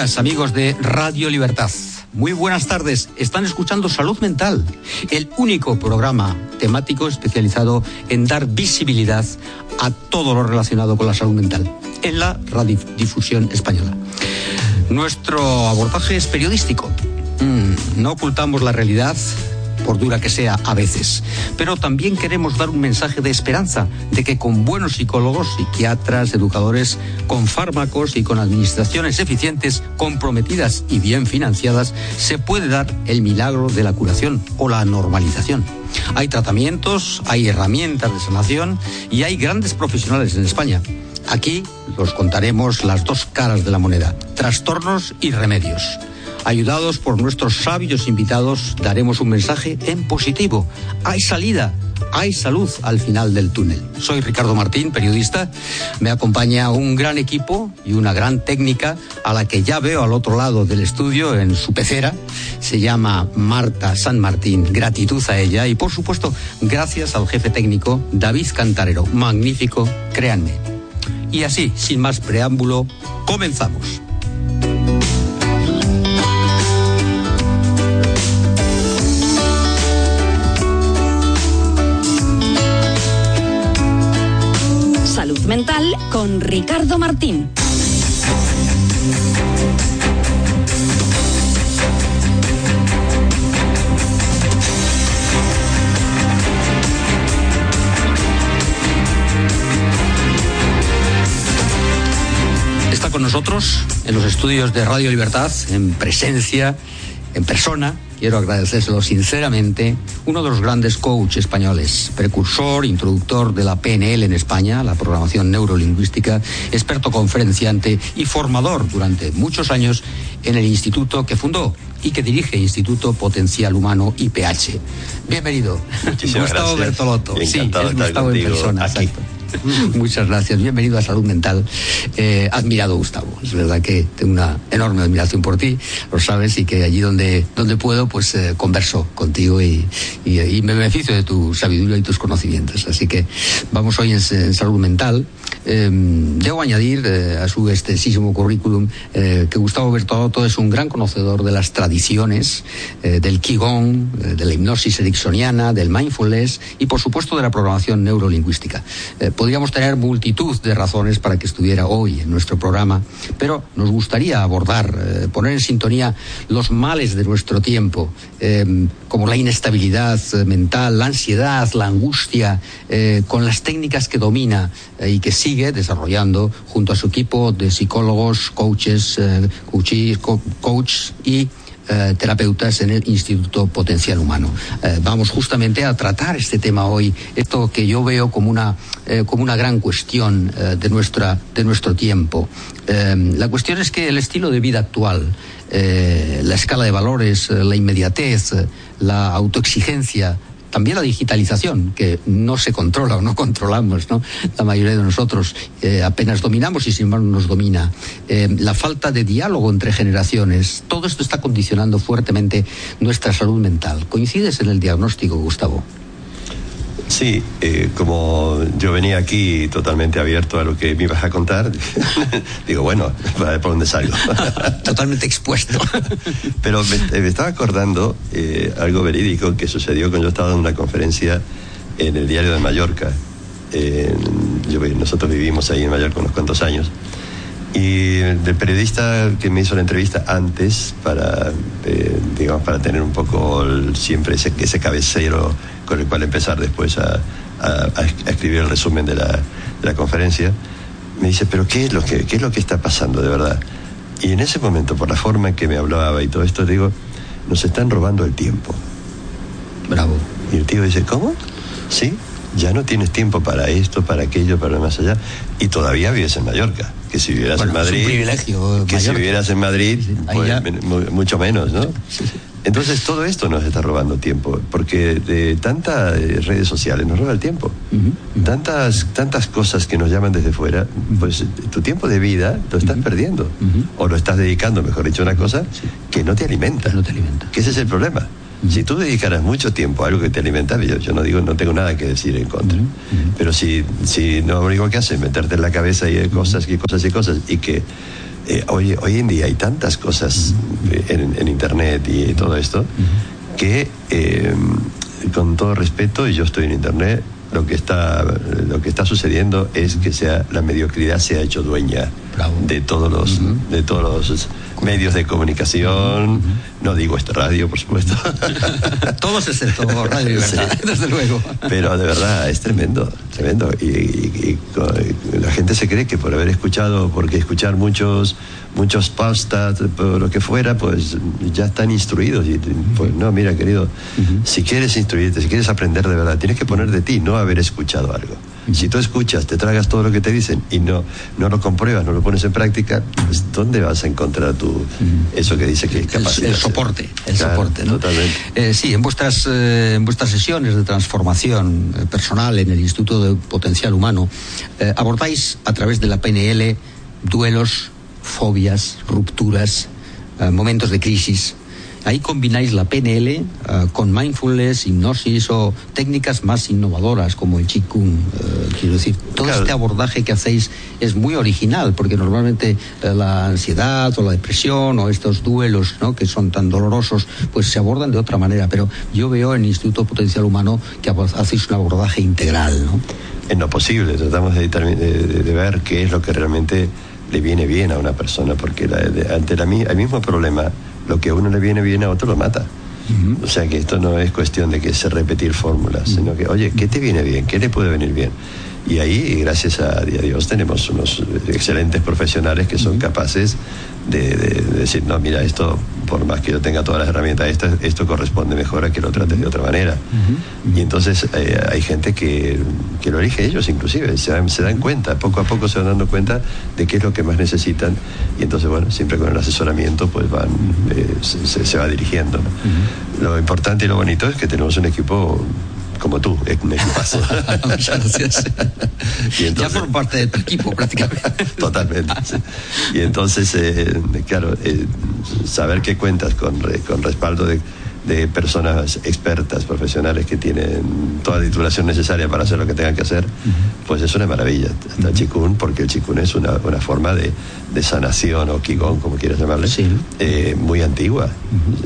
Amigos de Radio Libertad, muy buenas tardes. Están escuchando Salud Mental, el único programa temático especializado en dar visibilidad a todo lo relacionado con la salud mental en la radiodifusión española. Nuestro abordaje es periodístico. Mm, no ocultamos la realidad, por dura que sea a veces. Pero también queremos dar un mensaje de esperanza, de que con buenos psicólogos, psiquiatras, educadores, con fármacos y con administraciones eficientes, comprometidas y bien financiadas, se puede dar el milagro de la curación o la normalización. Hay tratamientos, hay herramientas de sanación y hay grandes profesionales en España. Aquí los contaremos las dos caras de la moneda, trastornos y remedios. Ayudados por nuestros sabios invitados, daremos un mensaje en positivo. Hay salida, hay salud al final del túnel. Soy Ricardo Martín, periodista. Me acompaña un gran equipo y una gran técnica a la que ya veo al otro lado del estudio en su pecera. Se llama Marta San Martín. Gratitud a ella y, por supuesto, gracias al jefe técnico David Cantarero. Magnífico, créanme. Y así, sin más preámbulo, comenzamos. Con Ricardo Martín. Está con nosotros en los estudios de Radio Libertad, en presencia, en persona, quiero agradecérselo sinceramente, uno de los grandes coaches españoles, precursor, introductor de la PNL en España, la programación neurolingüística, experto conferenciante y formador durante muchos años en el instituto que fundó y que dirige Instituto Potencial Humano IPH. Bienvenido. Gustavo Bertolotto. Sí, es Gustavo en persona. Muchas gracias. Bienvenido a Salud Mental. Eh, admirado, Gustavo. Es verdad que tengo una enorme admiración por ti, lo sabes, y que allí donde, donde puedo, pues eh, converso contigo y, me beneficio de tu sabiduría y tus conocimientos. Así que vamos hoy en, Salud Mental. Em, debo añadir eh, a su extensísimo currículum que Gustavo Bertolotto es un gran conocedor de las tradiciones, del Qigong, de la hipnosis ericksoniana, del mindfulness y, por supuesto, de la programación neurolingüística podríamos tener multitud de razones para que estuviera hoy en nuestro programa, pero nos gustaría abordar, eh, poner en sintonía los males de nuestro tiempo, eh, como la inestabilidad eh, mental, la ansiedad, la angustia, con las técnicas que domina y que sigue desarrollando junto a su equipo de psicólogos, coaches, coaches y eh, terapeutas en el Instituto Potencial Humano. Eh, vamos justamente a tratar este tema hoy, esto que yo veo como una, eh, como una gran cuestión de, nuestra, de nuestro tiempo. la cuestión es que el estilo de vida actual, la escala de valores, la inmediatez, la autoexigencia, también la digitalización, que no se controla o no controlamos, ¿no? La mayoría de nosotros eh, apenas dominamos y sin embargo nos domina. Eh, la falta de diálogo entre generaciones, todo esto está condicionando fuertemente nuestra salud mental. ¿Coincides en el diagnóstico, Gustavo? Sí, eh, como yo venía aquí totalmente abierto a lo que me ibas a contar, digo, bueno, a ver por dónde salgo. totalmente expuesto. Pero me, estaba acordando eh, algo verídico que sucedió cuando yo estaba en una conferencia en el diario de Mallorca. nosotros vivimos ahí en Mallorca unos cuantos años. Y el periodista que me hizo la entrevista antes, para, eh, digamos, para tener un poco siempre ese, ese cabecero con el cual empezar después a, escribir el resumen de la, conferencia, me dice, pero ¿qué es, lo que, ¿qué es lo que está pasando de verdad? Y en ese momento, por la forma en que me hablaba y todo esto, digo, nos están robando el tiempo. Bravo. Y el tío dice, ¿cómo? Sí, ya no tienes tiempo para esto, para aquello, para lo más allá. Y todavía vives en Mallorca. Que si vivieras en Madrid. que si vivieras en Madrid, pues, mucho menos, ¿no? Entonces todo esto nos está robando tiempo, porque de tantas eh, redes sociales nos roba el tiempo. Tantas, tantas cosas que nos llaman desde fuera, pues tu tiempo de vida lo estás perdiendo. O lo estás dedicando, mejor dicho, a una cosa que no te alimenta. No te alimenta. Que ese es el problema. Si tú dedicaras mucho tiempo a algo que te alimenta, yo, no digo, no tengo nada que decir en contra. Pero si, si no lo único que haces es meterte en la cabeza y cosas y cosas y cosas y que eh, hoy, hoy en día hay tantas cosas en, Internet y todo esto que, eh, con todo respeto, y yo estoy en Internet, lo que está lo que está sucediendo es que sea la mediocridad se ha hecho dueña de todos los de todos los medios de comunicación. No digo esta radio por supuesto. Todos excepto radio desde luego. Pero de verdad es tremendo tremendo. Y, la gente se cree que por haber escuchado porque escuchar muchos muchos postas lo que fuera pues ya están instruidos. Y pues no mira querido si quieres instruirte si quieres aprender de verdad tienes que poner de ti no haber escuchado algo si tú escuchas, te tragas todo lo que te dicen y no, no lo compruebas, no lo pones en práctica, pues ¿dónde vas a encontrar tú eso que dice que es capaz El, soporte, el soporte, ¿no? Totalmente. Eh, sí, en vuestras, eh, en vuestras sesiones de transformación eh, personal en el Instituto de Potencial Humano, abordáis a través de la PNL duelos, fobias, rupturas, momentos de crisis. Ahí combináis la PNL eh, con mindfulness, hipnosis o técnicas más innovadoras como el Qigong. Eh, quiero decir, todo este abordaje que hacéis es muy original porque normalmente eh, la ansiedad o la depresión o estos duelos ¿no? que son tan dolorosos pues se abordan de otra manera. Pero yo veo en el Instituto Potencial Humano que hacéis un abordaje integral. ¿no? En lo posible, tratamos de, de, ver qué es lo que realmente le viene bien a una persona porque ante la, el mismo problema lo que a uno le viene bien, a otro lo mata. O sea que esto no es cuestión de que se repetir fórmulas, sino que, oye, ¿qué te viene bien? ¿Qué le puede venir bien? Y ahí, gracias a, Dios, tenemos unos excelentes profesionales que son capaces de, decir, no, mira, esto, por más que yo tenga todas las herramientas, esto, esto corresponde mejor a que lo trates de otra manera. Y entonces eh, hay gente que, que, lo elige ellos, inclusive, se dan, se dan cuenta, poco a poco se van dando cuenta de qué es lo que más necesitan. Y entonces, bueno, siempre con el asesoramiento, pues van, eh, se, va dirigiendo. Lo importante y lo bonito es que tenemos un equipo como tú, un equipazo. Muchas gracias. ya formo parte de tu equipo prácticamente. Totalmente. Y entonces, eh, claro, eh, saber que cuentas con, con respaldo de de personas expertas, profesionales que tienen toda la titulación necesaria para hacer lo que tengan que hacer, pues es una maravilla. Está Chikun, porque el Chikun es una, una forma de, de, sanación o Qigong, como quieras llamarle, eh, muy antigua.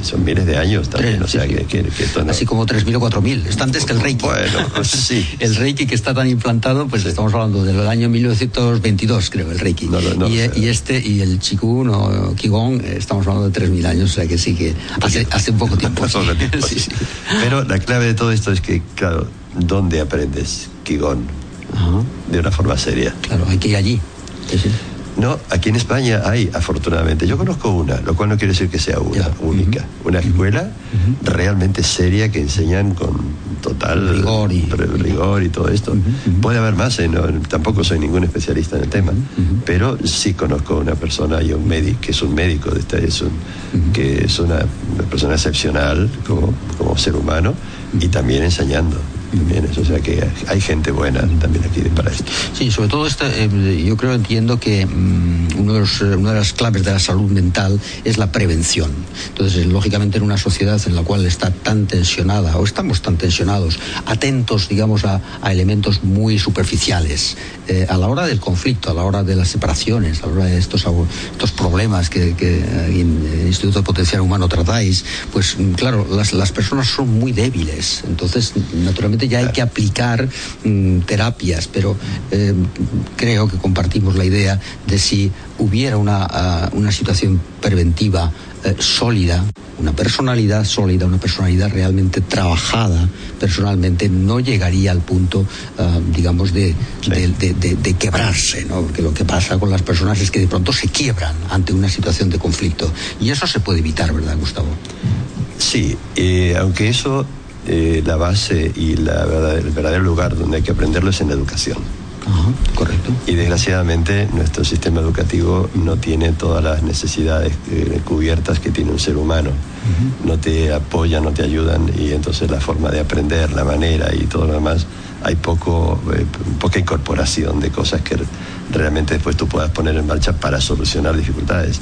Son miles de años también, o sea que, que, Así como 3.000 o 4.000, está antes que el Reiki. Bueno, pues sí. el Reiki que está tan implantado, pues estamos hablando del año 1922, creo, el Reiki. y, y, este, y el Chikun o Qigong, eh, estamos hablando de 3.000 años, o sea que sí que hace, hace un poco tiempo. Pero la clave de todo esto es que, claro, ¿dónde aprendes Qigong? De una forma seria. Claro, hay que ir allí. No, aquí en España hay, afortunadamente. Yo conozco una, lo cual no quiere decir que sea una, única. Una escuela realmente seria que enseñan con total rigor y, rigor y todo esto. Puede haber más, ¿eh? tampoco soy ningún especialista en el tema, pero sí conozco una persona y un médico, que es un médico, de este, es que es una, persona excepcional como, como ser humano y también enseñando o sea que hay gente buena también aquí para esto. Sí, sobre todo esto, eh, yo creo, entiendo que mm, uno de eh, una de las claves de la salud mental es la prevención. Entonces, lógicamente, en una sociedad en la cual está tan tensionada, o estamos tan tensionados, atentos, digamos, a, elementos muy superficiales, eh, a la hora del conflicto, a la hora de las separaciones, a la hora de estos, estos problemas que, en el Instituto de Potencial Humano tratáis, pues mm, claro, las, las personas son muy débiles. Entonces, naturalmente, ya hay que aplicar mm, terapias, pero eh, creo que compartimos la idea de si hubiera una, ah, situación preventiva eh, sólida, una personalidad sólida, una personalidad realmente trabajada personalmente, no llegaría al punto, ah, digamos, de, de, quebrarse, ¿no? Porque lo que pasa con las personas es que de pronto se quiebran ante una situación de conflicto. Y eso se puede evitar, ¿verdad, Gustavo? Sí, eh, aunque eso eh, la base y la el verdadero lugar donde hay que aprenderlo es en la educación. correcto. Y desgraciadamente nuestro sistema educativo no tiene todas las necesidades eh, cubiertas que tiene un ser humano. No te apoyan, no te ayudan y entonces la forma de aprender, la manera y todo lo demás, hay poco, eh, poca incorporación de cosas que realmente después tú puedas poner en marcha para solucionar dificultades.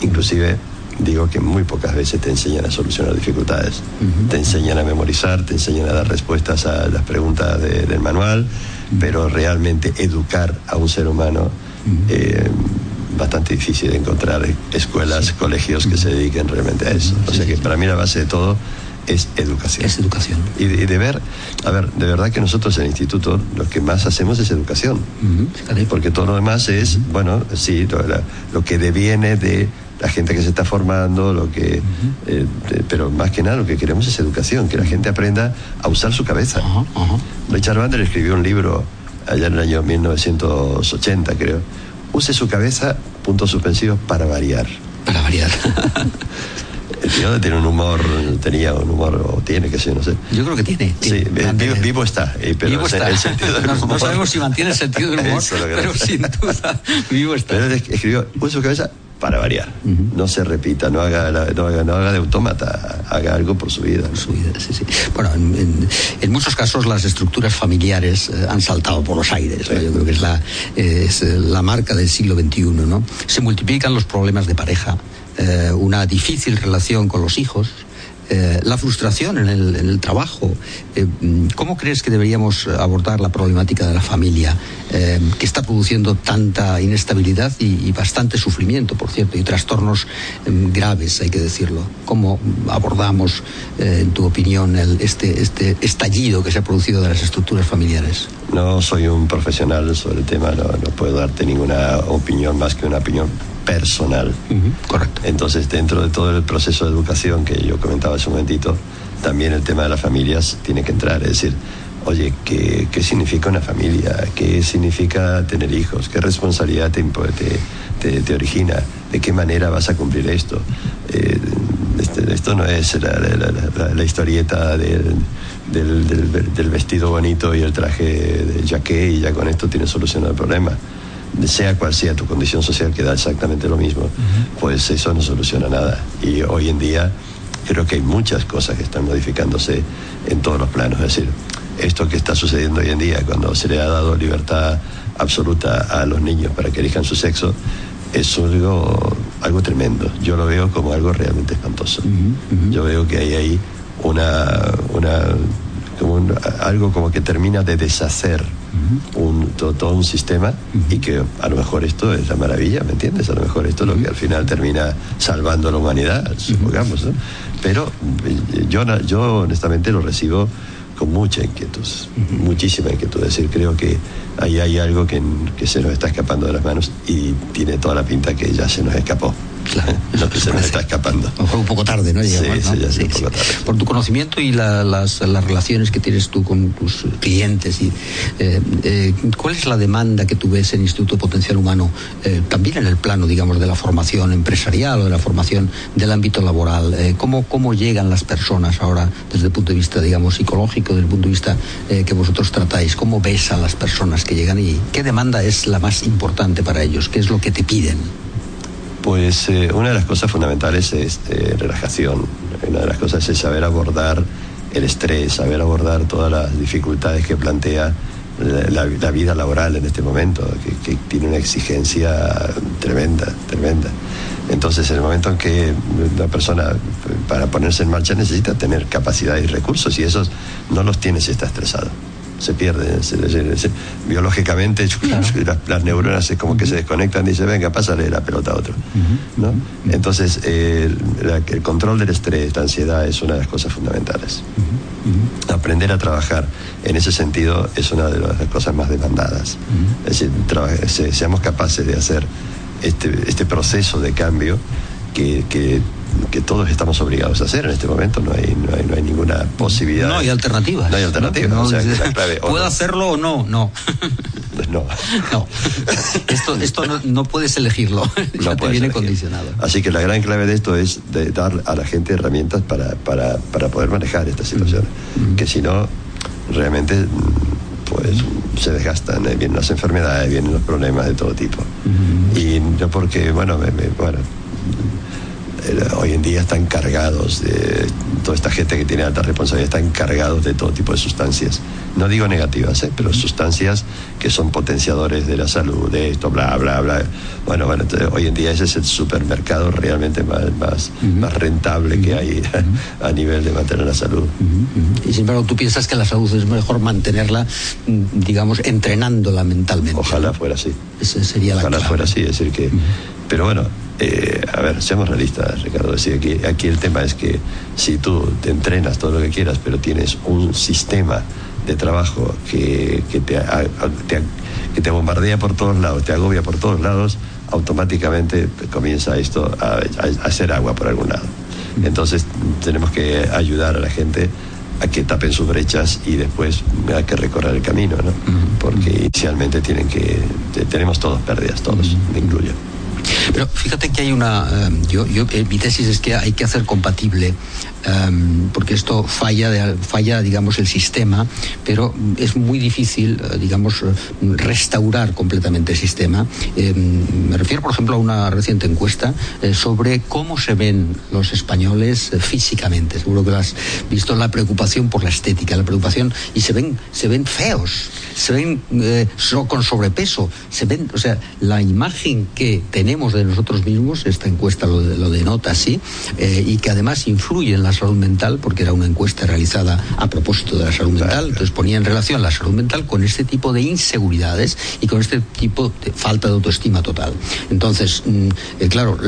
Inclusive digo que muy pocas veces te enseñan a solucionar dificultades. Te enseñan a memorizar, te enseñan a dar respuestas a las preguntas del manual, pero realmente educar a un ser humano, eh, bastante difícil encontrar escuelas, colegios que se dediquen realmente a eso. o sea que para mí la base de todo es educación. Es educación. Y de, ver, a ver, de verdad que nosotros en el instituto lo que más hacemos es educación. Porque todo lo demás es, bueno, sí, lo, que deviene de la gente que se está formando, lo que, eh, pero más que nada lo que queremos es educación, que la gente aprenda a usar su cabeza. Richard Bandler escribió un libro allá en el año 1980, creo. Use su cabeza, puntos suspensivos, para variar. Para variar. El tío tiene un humor, tenía un humor, o tiene, que sé, no sé. Yo creo que tiene. sí, vivo, está. Eh, pero vivo está. no, sabemos si mantiene el sentido del humor, pero sin duda, vivo está. Pero él escribió, use su cabeza para variar. No se repita, no haga, no haga, no haga de autómata, haga algo por su vida. Su vida, sí, sí. Bueno, en, muchos casos las estructuras familiares eh, han saltado por los aires. Yo creo que es la, es la marca del siglo XXI. ¿no? Se multiplican los problemas de pareja, eh, una difícil relación con los hijos, eh, la frustración en el, trabajo. Eh, ¿Cómo crees que deberíamos abordar la problemática de la familia que está produciendo tanta inestabilidad y, bastante sufrimiento, por cierto, y trastornos graves, hay que decirlo? ¿Cómo abordamos, en tu opinión, el, este, este estallido que se ha producido de las estructuras familiares? No soy un profesional sobre el tema, no, no puedo darte ninguna opinión más que una opinión personal. correcto. Entonces, dentro de todo el proceso de educación que yo comentaba hace un momentito, también el tema de las familias tiene que entrar. Es decir, oye, ¿qué, qué significa una familia? ¿Qué significa tener hijos? ¿Qué responsabilidad te, te, te, origina? ¿De qué manera vas a cumplir esto? Eh, este, esto no es la, historieta del, del, del, vestido bonito y el traje de jaque y ya con esto tienes solucionado el problema sea cual sea tu condición social, que da exactamente lo mismo, pues eso no soluciona nada. Y hoy en día creo que hay muchas cosas que están modificándose en todos los planos. Es decir, esto que está sucediendo hoy en día, cuando se le ha dado libertad absoluta a los niños para que elijan su sexo, es algo, algo tremendo. Yo lo veo como algo realmente espantoso. Yo veo que hay ahí una, una algo como que termina de deshacer un, todo, un sistema y que a lo mejor esto es la maravilla, ¿me entiendes? A lo mejor esto es lo que al final termina salvando a la humanidad, supongamos, ¿no? Pero eh, yo, yo honestamente lo recibo con mucha inquietud, muchísima inquietud. Es decir, creo que ahí hay algo que, que, se nos está escapando de las manos y tiene toda la pinta que ya se nos escapó. Claro, lo que se nos está escapando. un poco tarde, ¿no? sí, sí, un poco tarde. Por tu conocimiento y las, las, relaciones que tienes tú con tus clientes, y, eh, eh, ¿cuál es la demanda que tú ves en Instituto Potencial Humano, eh, también en el plano, digamos, de la formación empresarial o de la formación del ámbito laboral? ¿cómo, ¿Cómo llegan las personas ahora desde el punto de vista, digamos, psicológico, desde el punto de vista que vosotros tratáis? ¿Cómo ves a las personas que llegan y qué demanda es la más importante para ellos? ¿Qué es lo que te piden? Pues eh, una de las cosas fundamentales es eh, relajación. Una de las cosas es saber abordar el estrés, saber abordar todas las dificultades que plantea la, vida laboral en este momento, que, tiene una exigencia tremenda, tremenda. Entonces, en el momento en que una persona, para ponerse en marcha, necesita tener capacidad y recursos, y esos no los tiene si está estresado se pierde. biológicamente las, neuronas es como que se desconectan y dice, venga, pásale la pelota a otro. ¿no? Entonces, el control del estrés, la ansiedad es una de las cosas fundamentales. Aprender a trabajar en ese sentido es una de las cosas más demandadas. Es decir, seamos capaces de hacer este, este proceso de cambio que, que que todos estamos obligados a hacer en este momento. No hay, no hay, no hay ninguna posibilidad. No hay alternativa. No hay alternativa. No, ¿Puedo hacerlo o no? No. Pues no. No. Esto, esto no, puedes elegirlo. No te viene condicionado. Así que la gran clave de esto es de dar a la gente herramientas para, para, para poder manejar esta situación. Que si no, realmente pues se desgastan, eh, vienen las enfermedades, vienen los problemas de todo tipo. Y no porque, bueno, me, bueno hoy en día están cargados de, toda esta gente que tiene alta responsabilidad está encargados de todo tipo de sustancias. No digo negativas, ¿eh? pero sustancias que son potenciadores de la salud, de esto, bla, bla, bla. Bueno, bueno, hoy en día ese es el supermercado realmente más, más, más rentable que hay a nivel de mantener la salud. Y sin embargo, tú piensas que la salud es mejor mantenerla, mm, digamos, entrenándola mentalmente. Ojalá fuera así. Esa sería la Ojalá fuera así, es decir que... Pero bueno, eh, a ver, seamos realistas, Ricardo. Decir, aquí, aquí el tema es que si tú te entrenas todo lo que quieras, pero tienes un sistema de trabajo que, que te, que te bombardea por todos lados, te agobia por todos lados, automáticamente comienza esto a, hacer agua por algún lado. Entonces tenemos que ayudar a la gente a que tapen sus brechas y después hay que recorrer el camino, ¿no? Porque inicialmente tienen que, tenemos todos pérdidas, todos, me incluyo. Pero fíjate que hay una, eh, yo, yo, eh, mi tesis es que hay que hacer compatible Em, porque esto falla, falla, digamos, el sistema, pero es muy difícil, eh, digamos, restaurar completamente el sistema. Em, me refiero, por ejemplo, a una reciente encuesta eh, sobre cómo se ven los españoles eh, físicamente. Seguro que has visto la preocupación por la estética, la preocupación, y se ven, se ven feos, se ven con sobrepeso, se ven, o sea, la imagen que tenemos de nosotros mismos, esta encuesta lo, lo denota así, y que además influye en la salud mental, porque era una encuesta realizada a propósito de la salud mental, entonces ponía en relación la salud mental con este tipo de inseguridades y con este tipo de falta de autoestima total. Entonces, mm, eh, claro,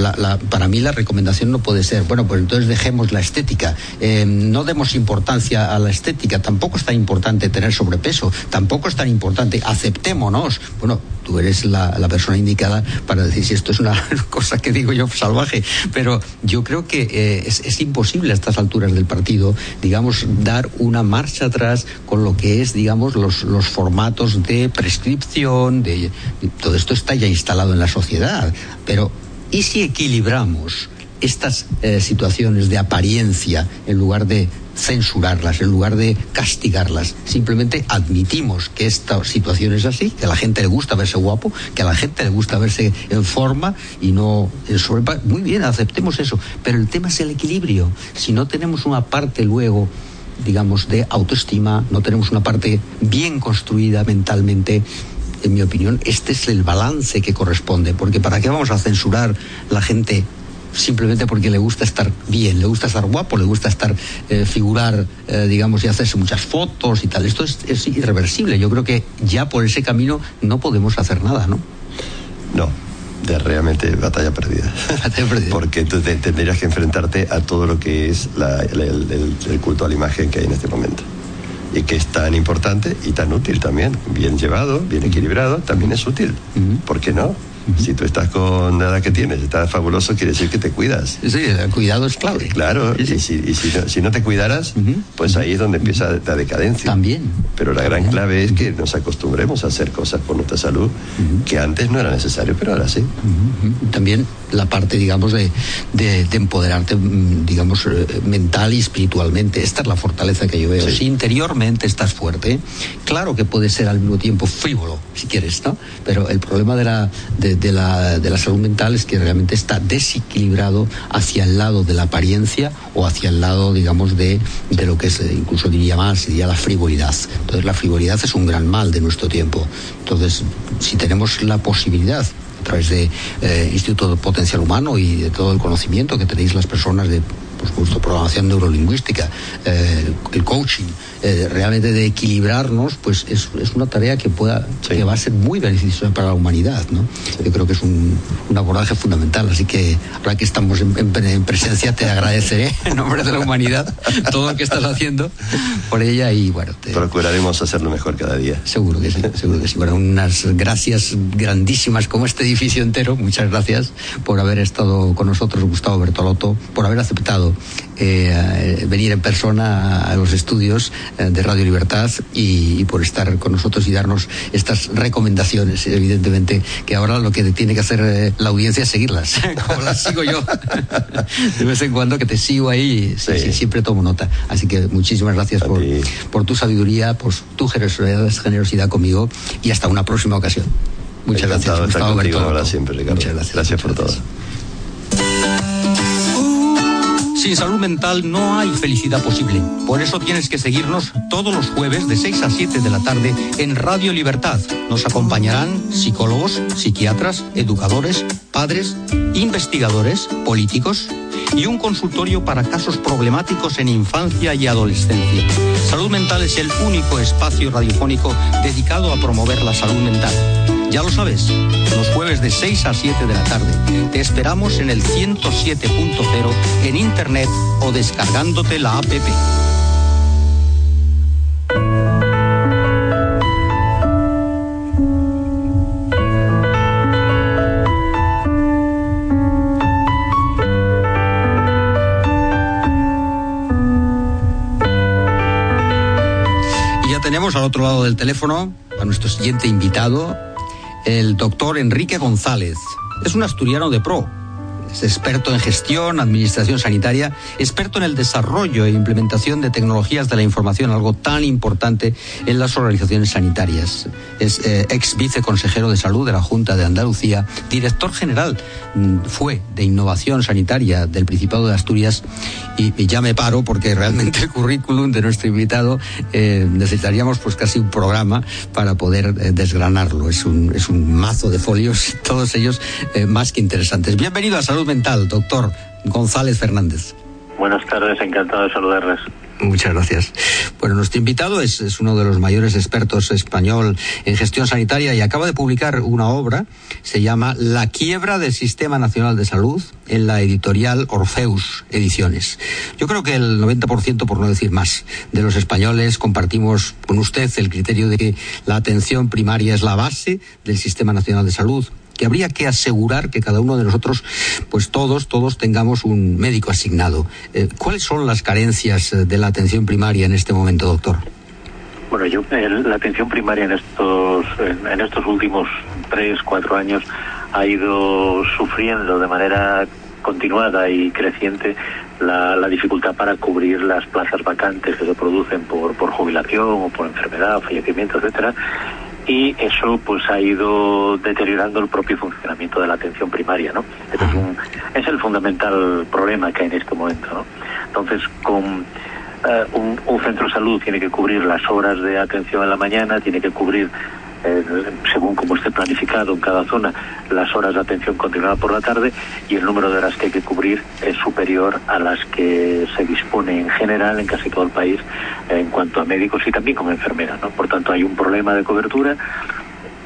para mí la recomendación no puede ser, bueno, pues entonces dejemos la estética, eh, no demos importancia a la estética, tampoco es tan importante tener sobrepeso, tampoco es tan importante, aceptémonos. Bueno, tú eres la, persona indicada para decir si esto es una cosa que digo yo salvaje, pero yo creo que eh, es, es, imposible a estas alturas del partido, digamos, dar una marcha atrás con lo que es, digamos, los, los formatos de prescripción, de, todo esto está ya instalado en la sociedad, pero ¿y si equilibramos estas eh, situaciones de apariencia en lugar de censurarlas, en lugar de castigarlas. Simplemente admitimos que esta situación es así, que a la gente le gusta verse guapo, que a la gente le gusta verse en forma y no en. Muy bien, aceptemos eso. Pero el tema es el equilibrio. Si no tenemos una parte luego digamos, de autoestima, no tenemos una parte bien construida mentalmente, en mi opinión, este es el balance que corresponde, porque ¿para qué vamos a censurar la gente simplemente porque le gusta estar bien, le gusta estar guapo, le gusta estar, eh, figurar, eh, digamos, y hacerse muchas fotos y tal. Esto es, irreversible. Yo creo que ya por ese camino no podemos hacer nada, ¿no? No, de realmente batalla perdida. Batalla perdida. Porque tú tendrías que enfrentarte a todo lo que es el, culto a la imagen que hay en este momento. Y que es tan importante y tan útil también. Bien llevado, bien equilibrado, también es útil. ¿Por qué no? Si tú estás con nada que tienes, estás fabuloso, quiere decir que te cuidas. Sí, el cuidado es clave. Claro, y, si, no, te cuidaras, pues ahí es donde empieza la decadencia. También. Pero la gran clave es que nos acostumbremos a hacer cosas por nuestra salud que antes no era necesario, pero ahora sí. También la parte, digamos, de, de, empoderarte, mm, digamos, eh, mental y espiritualmente. Esta es la fortaleza que yo veo. Si interiormente estás fuerte, claro que puede ser al mismo tiempo frívolo, si quieres, ¿no? Pero el problema de la, de, la, de la salud mental es que realmente está desequilibrado hacia el lado de la apariencia o hacia el lado, digamos, de, de lo que es, eh, incluso diría más, diría la frivolidad. Entonces la frivolidad es un gran mal de nuestro tiempo. Entonces, si tenemos la posibilidad a través de eh, Instituto de Potencial Humano y de todo el conocimiento que tenéis las personas de por supuesto, programación neurolingüística, eh, el coaching, eh, realmente de equilibrarnos, pues es, una tarea que pueda, que va a ser muy beneficiosa para la humanidad, ¿no? Yo creo que es un, abordaje fundamental, así que ahora que estamos en, presencia te agradeceré en nombre de la humanidad todo lo que estás haciendo por ella y bueno. Procuraremos hacerlo mejor cada día. Seguro que sí, seguro que sí. Bueno, unas gracias grandísimas como este edificio entero, muchas gracias por haber estado con nosotros, Gustavo Bertolotto, por haber aceptado eh, venir en persona a, los estudios eh, de Radio Libertad y, por estar con nosotros y darnos estas recomendaciones. Evidentemente que ahora lo que tiene que hacer eh, la audiencia es seguirlas, como las sigo yo. de vez en cuando que te sigo ahí, siempre tomo nota. Así que muchísimas gracias por, por, tu sabiduría, por tu generosidad, conmigo y hasta una próxima ocasión. Muchas gracias. siempre, Muchas gracias. Gracias por todo. Sin salud mental no hay felicidad posible. Por eso tienes que seguirnos todos los jueves de 6 a 7 de la tarde en Radio Libertad. Nos acompañarán psicólogos, psiquiatras, educadores, padres, investigadores, políticos y un consultorio para casos problemáticos en infancia y adolescencia. Salud Mental es el único espacio radiofónico dedicado a promover la salud mental. Ya lo sabes, los jueves de 6 a 7 de la tarde. Te esperamos en el 107.0 en internet o descargándote la app. Y ya tenemos al otro lado del teléfono a nuestro siguiente invitado, el doctor Enrique González. Es un asturiano de pro. Es experto en gestión, administración sanitaria, experto en el desarrollo e implementación de tecnologías de la información, algo tan importante en las organizaciones sanitarias. Es eh, ex viceconsejero de salud de la Junta de Andalucía, director general mm, fue de innovación sanitaria del Principado de Asturias y, ya me paro porque realmente el currículum de nuestro invitado eh, necesitaríamos pues casi un programa para poder eh, desgranarlo. Es un, es un mazo de folios, todos ellos eh, más que interesantes. Bienvenido a Salud Mental, doctor González Fernández. Buenas tardes, encantado de saludarles. Muchas gracias. Bueno, nuestro invitado es, es, uno de los mayores expertos español en gestión sanitaria y acaba de publicar una obra, se llama La quiebra del Sistema Nacional de Salud en la editorial Orfeus Ediciones. Yo creo que el 90%, por no decir más, de los españoles compartimos con usted el criterio de que la atención primaria es la base del Sistema Nacional de Salud que habría que asegurar que cada uno de nosotros, pues todos, todos tengamos un médico asignado. Eh, ¿Cuáles son las carencias de la atención primaria en este momento, doctor? Bueno, yo la atención primaria en estos en, en estos últimos tres, cuatro años ha ido sufriendo de manera continuada y creciente la, la, dificultad para cubrir las plazas vacantes que se producen por, por jubilación o por enfermedad, fallecimiento, etcétera y eso pues ha ido deteriorando el propio funcionamiento de la atención primaria, ¿no? Este es, un, es el fundamental problema que hay en este momento, ¿no? Entonces, con uh, un, un, centro de salud tiene que cubrir las horas de atención en la mañana, tiene que cubrir eh, según como esté planificado en cada zona, las horas de atención continuada por la tarde y el número de horas que hay que cubrir es superior a las que se dispone en general en casi todo el país en cuanto a médicos y también como enfermeras. ¿no? Por tanto, hay un problema de cobertura.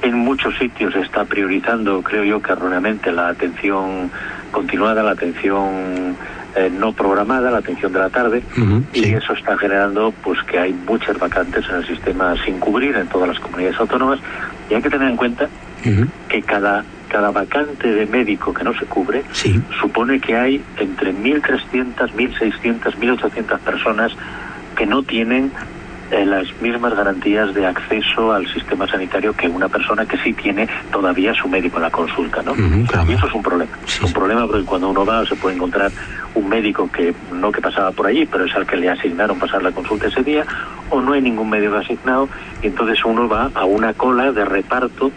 En muchos sitios se está priorizando, creo yo, que erróneamente la atención continuada, la atención eh, no programada, la atención de la tarde, uh -huh, y sí. eso está generando pues que hay muchas vacantes en el sistema sin cubrir en todas las comunidades autónomas y hay que tener en cuenta uh -huh. que cada cada vacante de médico que no se cubre sí. supone que hay entre 1.300, 1.600, 1.800 personas que no tienen eh, las mismas garantías de acceso al sistema sanitario que una persona que sí tiene todavía su médico en la consulta, ¿no? Uh -huh, claro. Y eso es un problema. Sí, es un problema porque cuando uno va se puede encontrar un médico que no que pasaba por allí, pero es al que le asignaron pasar la consulta ese día, o no hay ningún médico asignado, y entonces uno va a una cola de reparto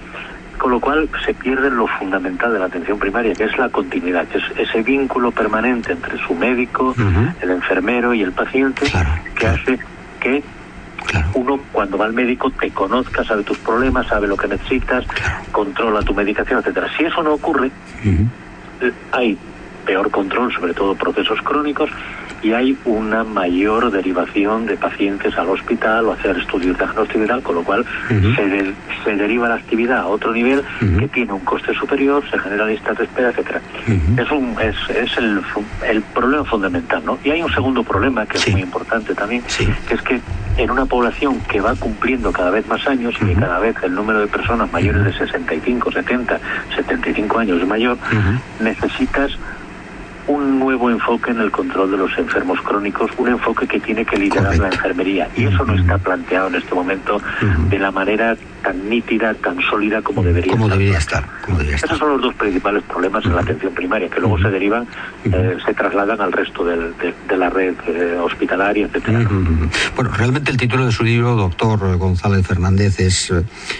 con lo cual se pierde lo fundamental de la atención primaria, que es la continuidad, que es ese vínculo permanente entre su médico, uh -huh. el enfermero y el paciente, claro, que claro. hace que Claro. Uno, cuando va al médico, te conozca, sabe tus problemas, sabe lo que necesitas, claro. controla tu medicación, etcétera. Si eso no ocurre, uh -huh. hay peor control, sobre todo procesos crónicos, y hay una mayor derivación de pacientes al hospital o hacer estudios diagnósticos y tal, con lo cual uh -huh. se, de, se, deriva la actividad a otro nivel uh -huh. que tiene un coste superior, se generan listas de espera, etcétera. Uh -huh. Es, un, es, es el, el, problema fundamental, ¿no? Y hay un segundo problema que sí. es muy importante también, sí. que es que en una población que va cumpliendo cada vez más años y que cada vez el número de personas mayores de 65, 70, 75 años es mayor, necesitas un nuevo enfoque en el control de los enfermos crónicos, un enfoque que tiene que liderar Correcto. la enfermería. Y eso no está planteado en este momento uh -huh. de la manera tan nítida, tan sólida como debería como estar. Debería estar como debería Esos son los dos principales problemas uh -huh. en la atención primaria, que luego uh -huh. se derivan, eh, se trasladan al resto del, de, de, la red eh, hospitalaria, etcétera. Bueno, realmente el título de su libro, doctor González Fernández, es,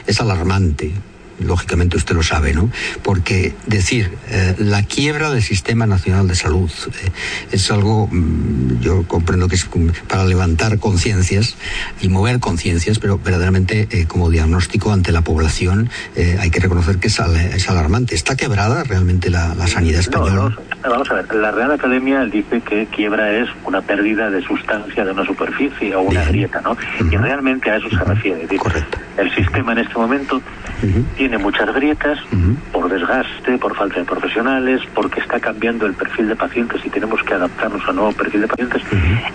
es alarmante lógicamente usted lo sabe, ¿no? Porque decir eh, la quiebra del Sistema Nacional de Salud eh, es algo, mm, yo comprendo que es para levantar conciencias y mover conciencias, pero verdaderamente eh, como diagnóstico ante la población hay que reconocer que es, es alarmante. ¿Está quebrada realmente la, sanidad española? vamos a ver, la Real Academia dice que quiebra es una pérdida de sustancia de una superficie o una grieta, ¿no? Y realmente a eso se refiere. Correcto. El sistema en este momento tiene muchas grietas por desgaste, por falta de profesionales, porque está cambiando el perfil de pacientes y tenemos que adaptarnos al nuevo perfil de pacientes.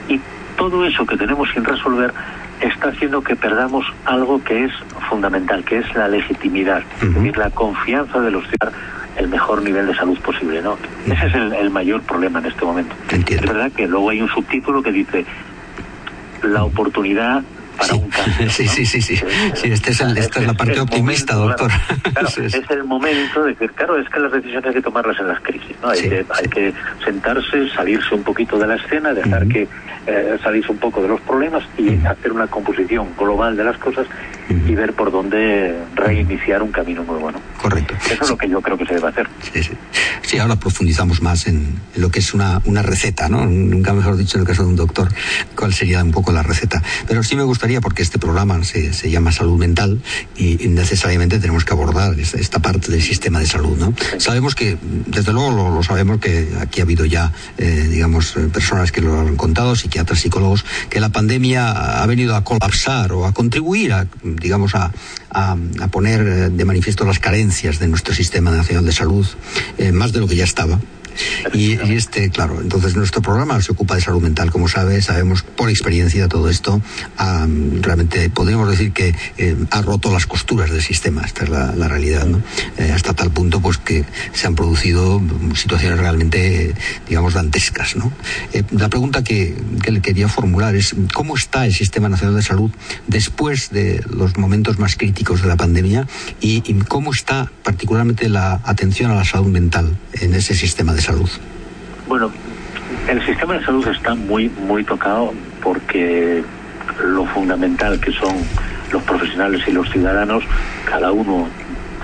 Y todo eso que tenemos sin resolver está haciendo que perdamos algo que es fundamental, que es la legitimidad, es decir, la confianza de los ciudadanos el mejor nivel de salud posible, ¿no? Ese es el, mayor problema en este momento. Es verdad que luego hay un subtítulo que dice la oportunidad para un cambio. Sí, sí, sí, sí. sí este es esta es, la parte optimista, doctor. Claro, es el momento de decir, claro, es que las decisiones hay que tomarlas en las crisis, ¿no? Hay, que, hay que sentarse, salirse un poquito de la escena, dejar que eh, salirse un poco de los problemas y hacer una composición global de las cosas y ver por dónde reiniciar un camino nuevo, ¿no? Correcto. Eso es lo que yo creo que se debe hacer. Sí, sí. sí ahora profundizamos más en, lo que es una, una receta, ¿no? Nunca mejor dicho en el caso de un doctor, cuál sería un poco la receta. Pero sí me gustaría, porque este programa se, se llama salud mental y, necesariamente tenemos que abordar esta, parte del sistema de salud, ¿no? Sabemos que, desde luego lo, sabemos que aquí ha habido ya, eh, digamos, eh, personas que lo han contado, psiquiatras, psicólogos, que la pandemia ha venido a colapsar o a contribuir a, digamos, a, a, poner eh, de manifiesto las carencias de nuestro sistema nacional de salud, más de lo que ya estaba. Y, este, claro, entonces nuestro programa se ocupa de salud mental, como sabe, sabemos por experiencia todo esto. realmente podríamos decir que eh, ha roto las costuras del sistema, esta es la, realidad, ¿no? Eh, hasta tal punto pues que se han producido situaciones realmente, digamos, dantescas, ¿no? Eh, la pregunta que, que, le quería formular es ¿cómo está el Sistema Nacional de Salud después de los momentos más críticos de la pandemia y, y cómo está particularmente la atención a la salud mental en ese sistema de salud? Bueno, el sistema de salud está muy, muy tocado porque lo fundamental que son los profesionales y los ciudadanos, cada uno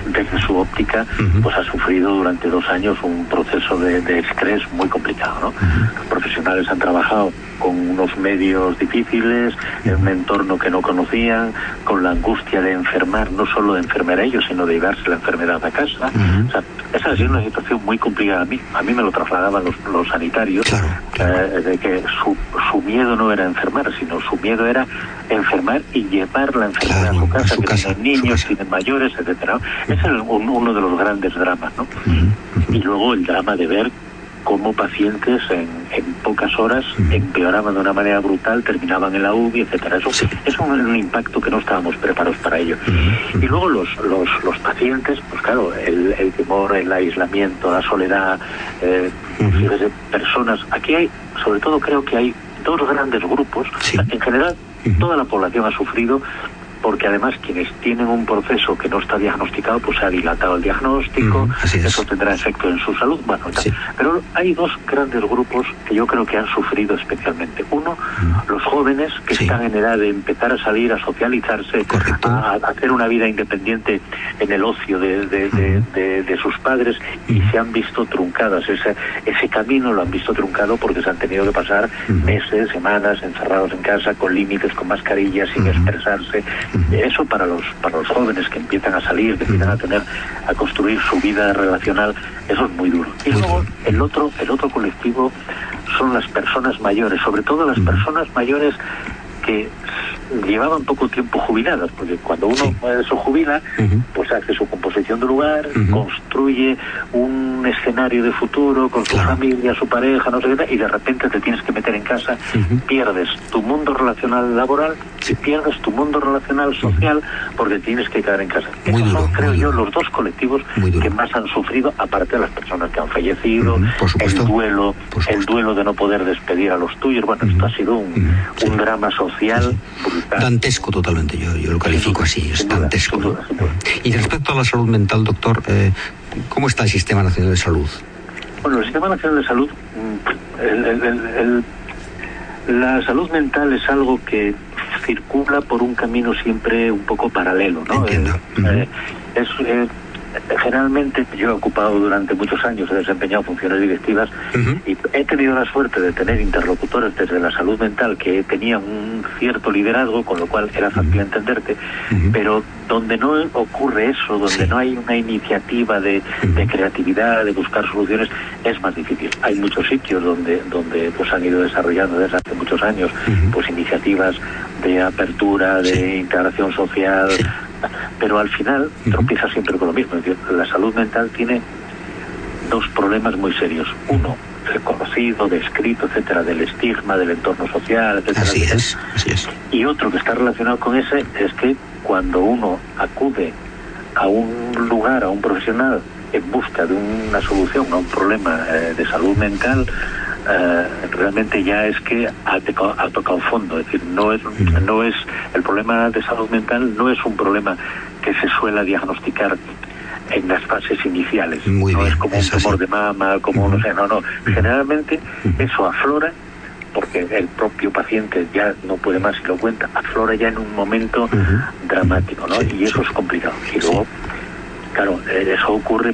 desde su óptica, pues ha sufrido durante dos años un proceso de, estrés muy complicado. ¿no? Los profesionales han trabajado con unos medios difíciles, en un entorno que no conocían, con la angustia de enfermar, no solo de enfermar a ellos, sino de llevarse la enfermedad a casa. o sea, esa ha sido una situación muy complicada a mí. A mí me lo trasladaban los, los sanitarios, eh, de que su, su, miedo no era enfermar, sino su miedo era enfermar y llevar la enfermedad a su casa, que tienen niños, tienen mayores, etcétera. Ese es uno de los grandes dramas, ¿no? Y luego el drama de ver cómo pacientes en, pocas horas empeoraban de una manera brutal, terminaban en la UBI, etcétera. Eso es un, impacto que no estábamos preparados para ello. Y luego los, los, los, pacientes, pues claro, el, el, temor, el aislamiento, la soledad, eh, personas. Aquí hay, sobre todo creo que hay dos grandes grupos. En general, toda la población ha sufrido porque además quienes tienen un proceso que no está diagnosticado, pues se ha dilatado el diagnóstico, eso tendrá efecto en su salud, bueno, pero hay dos grandes grupos que yo creo que han sufrido especialmente. Uno, los jóvenes que están en edad de empezar a salir, a socializarse, a, hacer una vida independiente en el ocio de, de, sus padres y se han visto truncadas. Ese, ese camino lo han visto truncado porque se han tenido que pasar meses, semanas encerrados en casa, con límites, con mascarillas, sin expresarse, eso para los, para los jóvenes que empiezan a salir, que empiezan a tener, a construir su vida relacional, eso es muy duro. Y luego el otro, el otro colectivo son las personas mayores, sobre todo las personas mayores que llevaban poco tiempo jubiladas, porque cuando uno se jubila, pues hace su composición de lugar, construye un escenario de futuro con su familia, su pareja, no sé qué, y de repente te tienes que meter en casa, pierdes tu mundo relacional laboral, y pierdes tu mundo relacional social, porque tienes que quedar en casa. Esos son, creo yo, los dos colectivos que más han sufrido, aparte de las personas que han fallecido, el duelo, el duelo de no poder despedir a los tuyos. Bueno, esto ha sido un, un drama social Dantesco totalmente, yo, yo lo califico así, es dantesco. Y respecto a la salud mental, doctor, eh, ¿cómo está el Sistema Nacional de Salud? Bueno, el Sistema Nacional de Salud, mm, la salud mental es algo que circula por un camino siempre un poco paralelo, ¿no? Entiendo. Eh, es, generalmente yo he ocupado durante muchos años, he desempeñado funciones directivas y he tenido la suerte de tener interlocutores desde la salud mental que tenían un cierto liderazgo, con lo cual era fácil entenderte, pero donde no ocurre eso, donde no hay una iniciativa de, creatividad, de buscar soluciones, es más difícil. Hay muchos sitios donde, donde pues han ido desarrollando desde hace muchos años pues iniciativas de apertura, de integración social, pero al final tropieza siempre con lo mismo. Es decir, la salud mental tiene dos problemas muy serios. Uno, reconocido, descrito, etcétera, del estigma, del entorno social, etcétera. Así es, así es. Y otro que está relacionado con ese es que cuando uno acude a un lugar, a un profesional, en busca de una solución a un problema eh, de salud mental, eh, realmente ya es que ha, ha, tocado fondo. Es decir, no es, no es el problema de salud mental no es un problema que se suele diagnosticar en las fases iniciales. no es como un tumor de mama, como no sé, no, no. Generalmente eso aflora porque el propio paciente ya no puede más y lo cuenta, aflora ya en un momento dramático, ¿no? y eso es complicado. Y luego, claro, eh, eso ocurre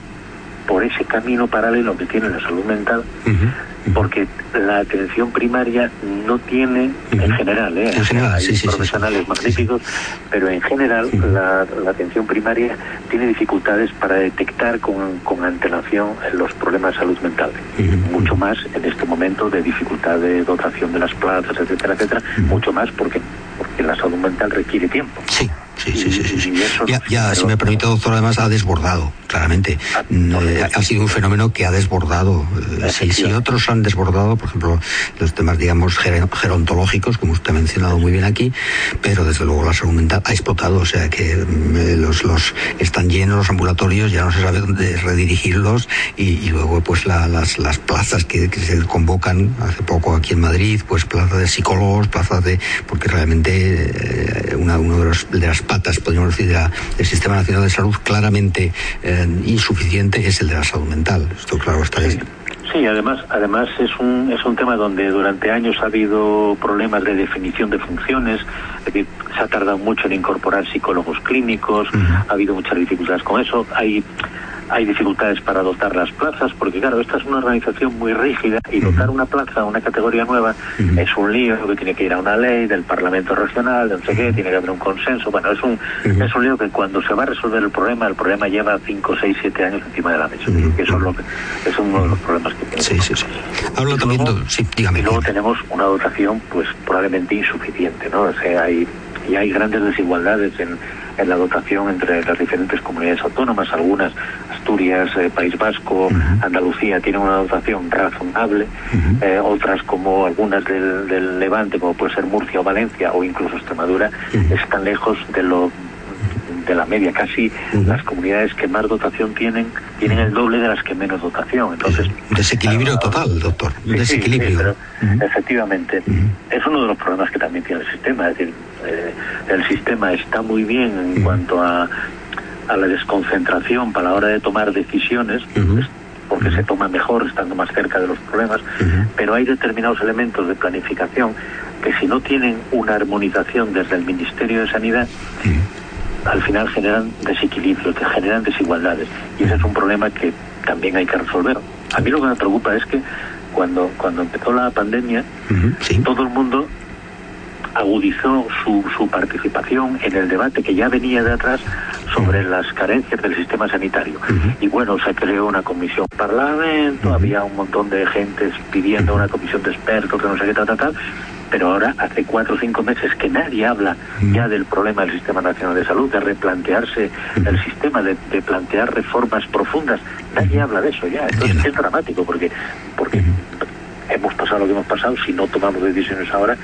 por ese camino paralelo que tiene la salud mental, porque la atención primaria no tiene, en general, ¿eh? hay profesionales magníficos, pero en general la, atención primaria tiene dificultades para detectar con, con antelación los problemas de salud mental, mucho más en este momento de dificultad de dotación de las plazas, etcétera, etcétera, mucho más porque, porque la salud mental requiere tiempo. Sí. Sí, sí, sí, sí. Ya, si me permite, doctor, además ha desbordado, claramente. Ah, eh, ha sido un fenómeno que ha desbordado. Eh, si, otros han desbordado, por ejemplo, los temas, digamos, gerontológicos, como usted ha mencionado muy bien aquí, pero desde luego la salud mental ha explotado, o sea que mm, los, los están llenos los ambulatorios, ya no se sabe dónde redirigirlos y, luego pues las, las plazas que, se convocan hace poco aquí en Madrid, pues plazas de psicólogos, plazas de... porque realmente eh, una, uno de, los, de las patas, podríamos decir, del Sistema Nacional de Salud claramente eh, insuficiente es el de la salud mental. Esto claro está sí. Sí, además, además es un, es un tema donde durante años ha habido problemas de definición de funciones, es decir, se ha tardado mucho en incorporar psicólogos clínicos, ha habido muchas dificultades con eso, hay hay dificultades para dotar las plazas, porque claro, esta es una organización muy rígida y dotar una plaza, una categoría nueva, es un lío que tiene que ir a una ley del Parlamento Regional, de no sé qué, tiene que haber un consenso. Bueno, es un, es un lío que cuando se va a resolver el problema, el problema lleva 5, 6, 7 años encima de la mesa. que eso es, lo que, es uno de los problemas que tenemos. Sí, sí, sí. Hablo también, sí, dígame. Y luego tenemos una dotación, pues probablemente insuficiente, ¿no? O sea, hay, y hay grandes desigualdades en en la dotación entre las diferentes comunidades autónomas, algunas, Asturias, eh, País Vasco, Andalucía, tienen una dotación razonable, eh, otras como algunas del, Levante, como puede ser Murcia o Valencia o incluso Extremadura, están lejos de lo de la media, casi las comunidades que más dotación tienen tienen el doble de las que menos dotación. Entonces, desequilibrio total, doctor. desequilibrio. Efectivamente, es uno de los problemas que también tiene el sistema. Es decir, eh, el sistema está muy bien en cuanto a, a la desconcentración para la hora de tomar decisiones. porque se toma mejor estando más cerca de los problemas, pero hay determinados elementos de planificación que si no tienen una armonización desde el Ministerio de Sanidad, al final generan desequilibrios, que generan desigualdades. Y ese es un problema que también hay que resolver. A mí lo que me preocupa es que cuando, cuando empezó la pandemia, todo el mundo agudizó su, su participación en el debate que ya venía de atrás sobre las carencias del sistema sanitario. Y bueno, se creó una comisión parlamento, había un montón de gentes pidiendo una comisión de expertos, que no sé qué, tal, tal, tal pero ahora hace cuatro o cinco meses que nadie habla mm. ya del problema del Sistema Nacional de Salud, de replantearse mm. el sistema, de, plantear reformas profundas. Nadie habla de eso ya. Entonces es dramático porque, porque hemos pasado lo que hemos pasado, si no tomamos decisiones ahora,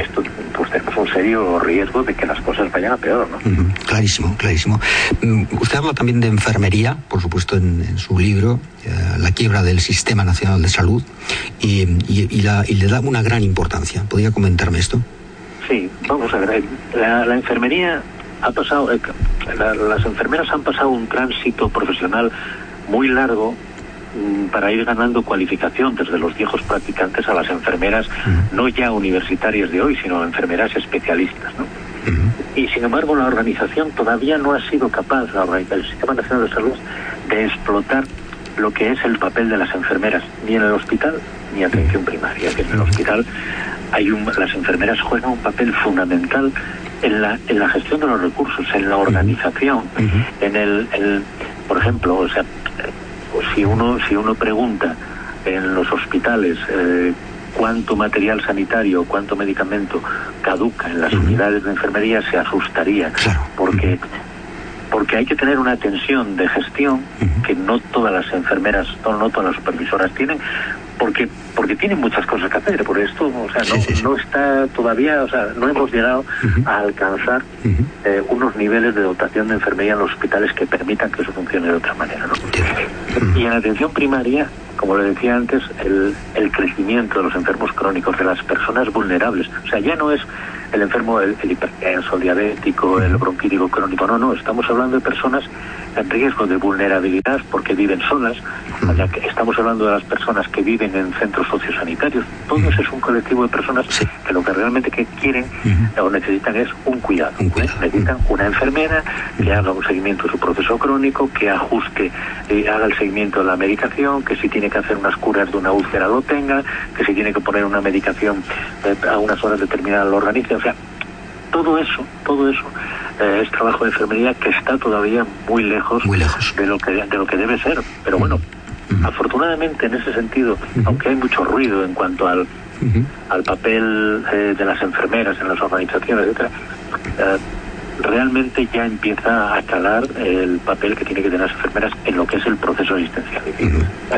esto, pues tenemos un serio riesgo de que las cosas vayan a peor, ¿no? Clarísimo, clarísimo. Mm, usted habla también de enfermería, por supuesto, en, su libro, eh, La quiebra del Sistema Nacional de Salud, y, le da una gran importancia. ¿Podría comentarme esto? Sí, vamos a ver. La, enfermería ha pasado, eh, las enfermeras han pasado un tránsito profesional muy largo para ir ganando cualificación desde los viejos practicantes a las enfermeras, no ya universitarias de hoy, sino enfermeras especialistas. ¿no? Y sin embargo la organización todavía no ha sido capaz, el Sistema Nacional de Salud, de explotar lo que es el papel de las enfermeras, ni en el hospital ni en atención primaria. Que en el hospital hay un, las enfermeras juegan un papel fundamental en la, en la gestión de los recursos, en la organización, en el, por ejemplo, o sea, si uno si uno pregunta en los hospitales eh, cuánto material sanitario, cuánto medicamento caduca en las unidades de enfermería, se asustaría, porque porque hay que tener una atención de gestión que no todas las enfermeras, no, no todas las supervisoras tienen, porque porque tienen muchas cosas que hacer. Por esto o sea no, no está todavía o sea no hemos llegado a alcanzar eh, unos niveles de dotación de enfermería en los hospitales que permitan que eso funcione de otra manera ¿no? Y en atención primaria como le decía antes el, el crecimiento de los enfermos crónicos de las personas vulnerables. O sea ya no es el enfermo, el, hipertenso, el diabético, el bronquítico crónico. No, no, estamos hablando de personas en riesgo de vulnerabilidad porque viven solas. estamos hablando de las personas que viven en centros sociosanitarios. Todo eso es un colectivo de personas que lo que realmente que quieren o necesitan es un cuidado. Necesitan una enfermera que haga un seguimiento de su proceso crónico, que ajuste, eh, haga el seguimiento de la medicación, que si tiene que hacer unas curas de una úlcera lo tenga, que si tiene que poner una medicación eh, a unas horas determinadas lo organice. O sea, todo eso, todo eso eh, es trabajo de enfermería que está todavía muy lejos, muy lejos. de lo que de lo que debe ser. Pero bueno, afortunadamente en ese sentido, aunque hay mucho ruido en cuanto al al papel eh, de las enfermeras en las organizaciones, etcétera, eh, realmente ya empieza a calar el papel que tiene que tener las enfermeras en lo que es el proceso asistencial.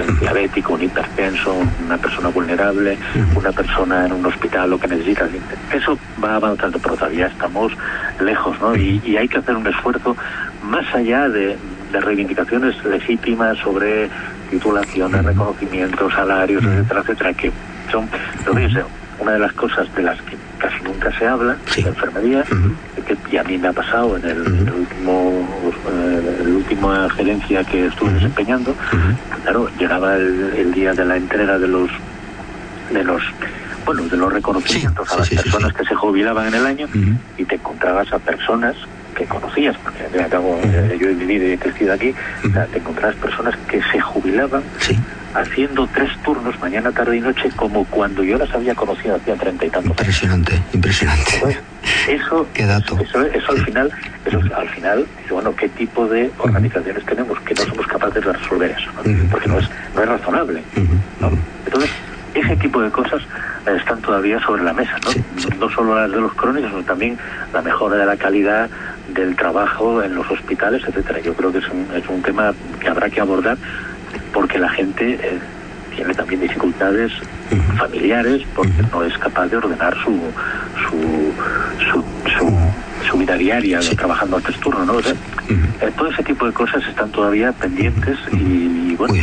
Un diabético, un hipertenso, una persona vulnerable, una persona en un hospital, lo que necesita. Eso va avanzando, pero todavía estamos lejos, ¿no? Y, hay que hacer un esfuerzo más allá de, reivindicaciones legítimas sobre titulaciones, reconocimientos, salarios, etcétera, etcétera, que son, lo dice, una de las cosas de las que casi nunca se habla, la enfermería, que y a mí me ha pasado en el, último eh, el última gerencia que estuve desempeñando, claro, llegaba el, día de la entrega de los de los bueno, de los reconocimientos a las personas que se jubilaban en el año y te encontrabas a personas que conocías, porque eh, yo he vivido y he crecido aquí, te encontrabas personas que se jubilaban haciendo tres turnos mañana, tarde y noche como cuando yo las había conocido hacía treinta y tantos Impresionante, impresionante. Pues, eso, ¿Qué dato? Eso, al final, eso, al final, bueno, ¿qué tipo de organizaciones tenemos que no somos capaces de resolver eso? Porque no es, no es razonable. Entonces, ese tipo de cosas eh, están todavía sobre la mesa, ¿no? No solo las de los crónicos, sino también la mejora de la calidad del trabajo en los hospitales, etcétera. Yo creo que es un, es un tema que habrá que abordar porque la gente eh, tiene también dificultades familiares porque no es capaz de ordenar su su, su, su, vida diaria trabajando al turno, ¿no? Eh, todo ese tipo de cosas están todavía pendientes y, bueno,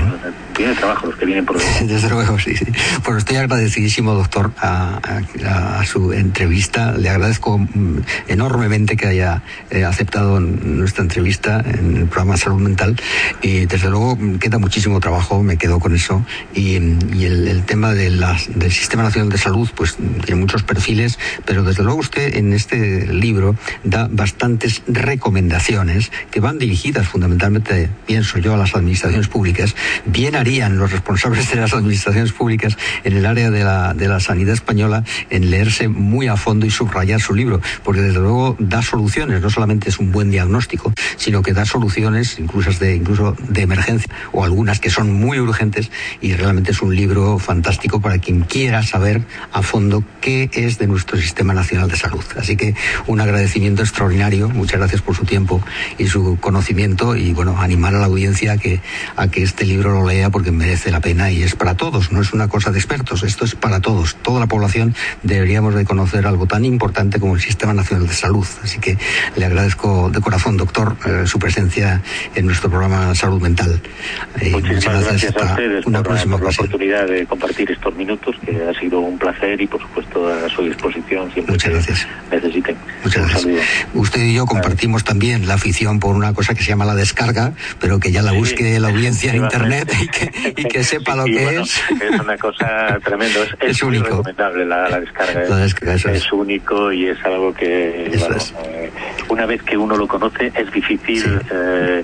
tiene trabajo los que vienen por Desde luego, sí, sí. Bueno, estoy agradecidísimo, doctor, a, su entrevista. Le agradezco mm, enormemente que haya eh, aceptado nuestra entrevista en el programa Salud Mental. Y desde luego mm, queda muchísimo trabajo, me quedo con eso. Y, el, tema de del Sistema Nacional de Salud, pues tiene muchos perfiles, pero desde luego usted en este libro da bastantes recomendaciones que van dirigidas fundamentalmente, pienso yo, a las administraciones públicas, bien harían los responsables de las administraciones públicas en el área de la, de la sanidad española en leerse muy a fondo y subrayar su libro, porque desde luego da soluciones, no solamente es un buen diagnóstico, sino que da soluciones incluso de, incluso de emergencia o algunas que son muy urgentes y realmente es un libro fantástico para quien quiera saber a fondo qué es de nuestro Sistema Nacional de Salud. Así que un agradecimiento extraordinario, muchas gracias por su tiempo y su conocimiento y bueno, animar a la audiencia a que, a que este libro lo lea porque merece la pena y es para todos, no es una cosa de expertos, esto es para todos. Toda la población deberíamos de conocer algo tan importante como el Sistema Nacional de Salud. Así que le agradezco de corazón, doctor, eh, su presencia en nuestro programa Salud Mental. Eh, muchas gracias, a ustedes una por, próxima la, oportunidad de compartir estos minutos, que ha sido un placer y por supuesto a su disposición siempre muchas gracias. necesiten. Muchas gracias. Usted y yo compartimos también la afición por una cosa que se llama la descarga, pero que ya la busque la audiencia en internet y que, sepa lo que es. Es una cosa tremenda, es, único. recomendable la, descarga. es, único y es algo que eh, una vez que uno lo conoce es difícil eh,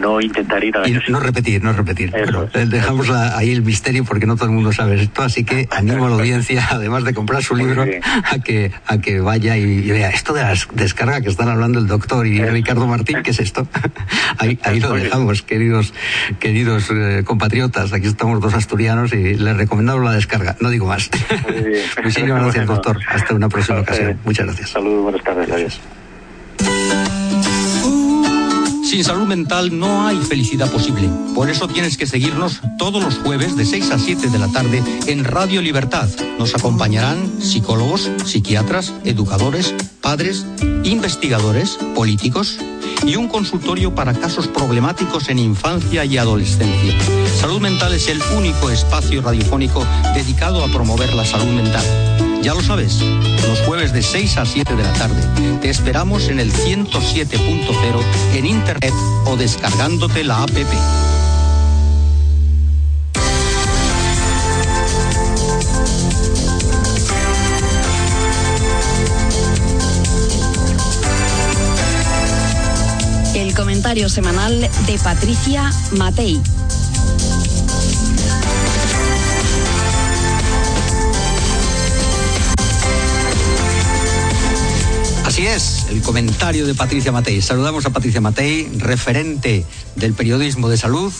no intentar ir a la No repetir, no repetir. pero dejamos ahí el misterio porque no todo el mundo sabe esto, así que animo a la audiencia, además de comprar su libro, a que, a que vaya y, vea. Esto de la descarga que están hablando el doctor y Ricardo Martín, ¿qué es esto? ahí, ahí lo dejamos, queridos, queridos eh, compatriotas. Aquí estamos dos asturianos y les recomendamos la descarga. No digo más. Muchísimas gracias, doctor. Hasta una próxima ocasión. Muchas gracias. Saludos, buenas tardes. Adiós. Sin salud mental no hay felicidad posible. Por eso tienes que seguirnos todos los jueves de 6 a 7 de la tarde en Radio Libertad. Nos acompañarán psicólogos, psiquiatras, educadores, padres, investigadores, políticos y un consultorio para casos problemáticos en infancia y adolescencia. Salud Mental es el único espacio radiofónico dedicado a promover la salud mental. Ya lo sabes, los jueves de 6 a 7 de la tarde. Te esperamos en el 107.0 en internet o descargándote la app. El comentario semanal de Patricia Matei. Así es, el comentario de Patricia Matei. Saludamos a Patricia Matei, referente del periodismo de salud.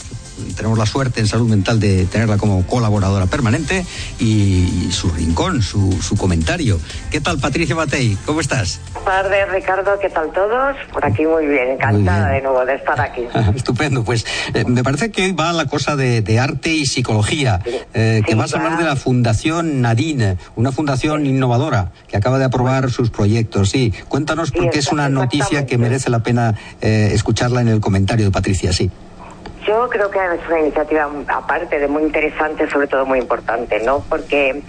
Tenemos la suerte en salud mental de tenerla como colaboradora permanente y, su rincón, su, su, comentario. ¿Qué tal, Patricia Matei? ¿Cómo estás? Buenas tardes, Ricardo. ¿Qué tal todos? Por aquí muy bien, encantada de nuevo de estar aquí. Estupendo. Pues eh, me parece que hoy va la cosa de, arte y psicología, eh, que vas a hablar de la Fundación Nadine, una fundación innovadora que acaba de aprobar sus proyectos. Sí, cuéntanos porque es una noticia que merece la pena eh, escucharla en el comentario de Patricia. Sí. Yo creo que es una iniciativa aparte de muy interesante, sobre todo muy importante, ¿no? Porque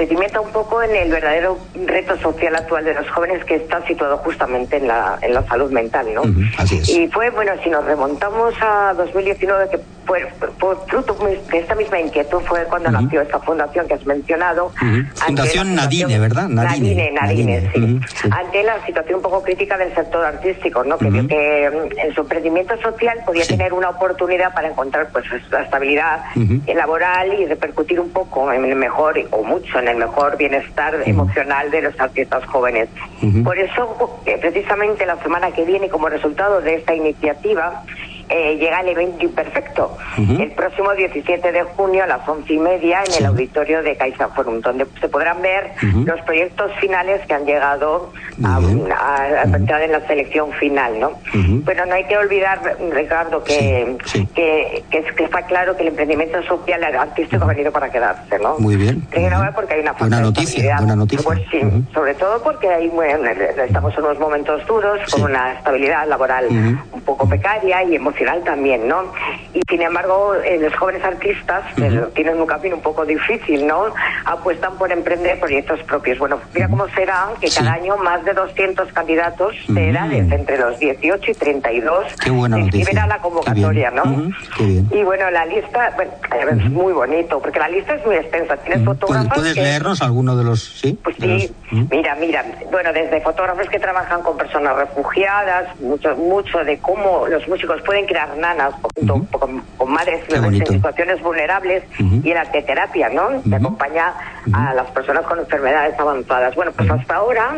se cimienta un poco en el verdadero reto social actual de los jóvenes que está situado justamente en la, en la salud mental, ¿no? así es. Y fue, bueno, si nos remontamos a 2019, que fue, fruto de esta misma inquietud fue cuando nació esta fundación que has mencionado. Fundación Nadine, ¿verdad? Nadine, Nadine, sí. Ante la situación un poco crítica del sector artístico, ¿no? Que vio que mm, en su emprendimiento social podía tener una oportunidad para encontrar pues la estabilidad laboral y repercutir un poco en el mejor o mucho en el mejor bienestar emocional de los artistas jóvenes. Por eso, eh, precisamente la semana que viene, como resultado de esta iniciativa, eh, llega el evento imperfecto. El próximo 17 de junio a las once y media en el auditorio de Caixa Forum, donde se podrán ver los proyectos finales que han llegado a, entrar en la selección final, ¿no? Pero no hay que olvidar, Ricardo, que, que, que, está claro que el emprendimiento social artístico ha venido para quedarse, ¿no? Muy bien. porque hay una buena noticia, buena noticia. Pues sí, sobre todo porque hay, bueno, estamos en unos momentos duros, con una estabilidad laboral un poco precaria y emocional también, ¿no? Y sin embargo, eh, los jóvenes artistas tienen un camino un poco difícil, ¿no? Apuestan por emprender proyectos propios. Bueno, mira cómo será que cada año más de 200 candidatos de edades entre los 18 y 32 Qué buena a la convocatoria, ¿no? Y bueno, la lista, bueno, es muy bonito, porque la lista es muy extensa. Tienes fotógrafos. ¿Puedes leernos alguno de los, sí? Pues sí, mira, mira, bueno, desde fotógrafos que trabajan con personas refugiadas, mucho, mucho de cómo los músicos pueden crear nanas con, madres en situaciones vulnerables y en la terapia, ¿no? Que acompaña a las personas con enfermedades avanzadas. Bueno, pues hasta ahora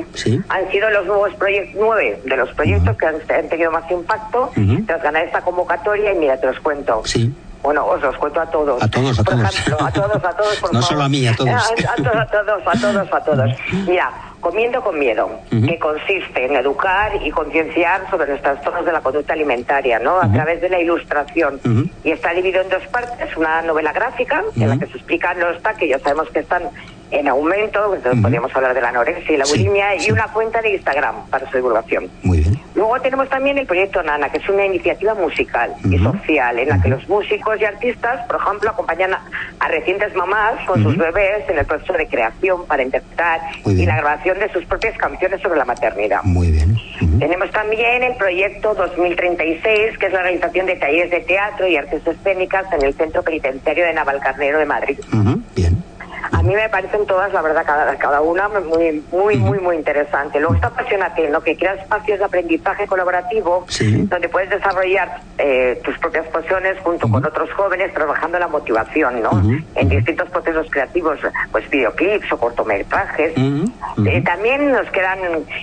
han sido los nuevos proyectos, nueve de los proyectos que han, tenido más impacto tras ganar esta convocatoria y mira, te los cuento. Sí. Bueno, os los cuento a todos. A todos, a todos. a todos, a todos, por no solo a mí, a todos. A, todos, a todos, a todos, a todos. Mira, Comiendo con miedo, que consiste en educar y concienciar sobre los trastornos de la conducta alimentaria, ¿no? A través de la ilustración. Y está dividido en dos partes, una novela gráfica, en la que se explican los que ya sabemos que están en aumento, entonces podríamos hablar de la anorexia y la bulimia, y una cuenta de Instagram para su divulgación. Muy bien. Luego tenemos también el proyecto Nana, que es una iniciativa musical y social, en la que los músicos y artistas, por ejemplo, acompañan a, recientes mamás con sus bebés en el proceso de creación para interpretar y la grabación de sus propias canciones sobre la maternidad. Muy bien. Tenemos también el proyecto 2036, que es la realización de talleres de teatro y artes escénicas en el Centro Penitenciario de Navalcarnero de Madrid. Bien. A mí me parecen todas, la verdad, cada, cada una muy, muy, muy, muy interesante. Luego está apasionante, ¿no? Que crea espacios de aprendizaje colaborativo donde puedes desarrollar eh, tus propias pasiones junto con otros jóvenes trabajando la motivación, ¿no? En distintos procesos creativos, pues videoclips o cortometrajes. Eh, también nos quedan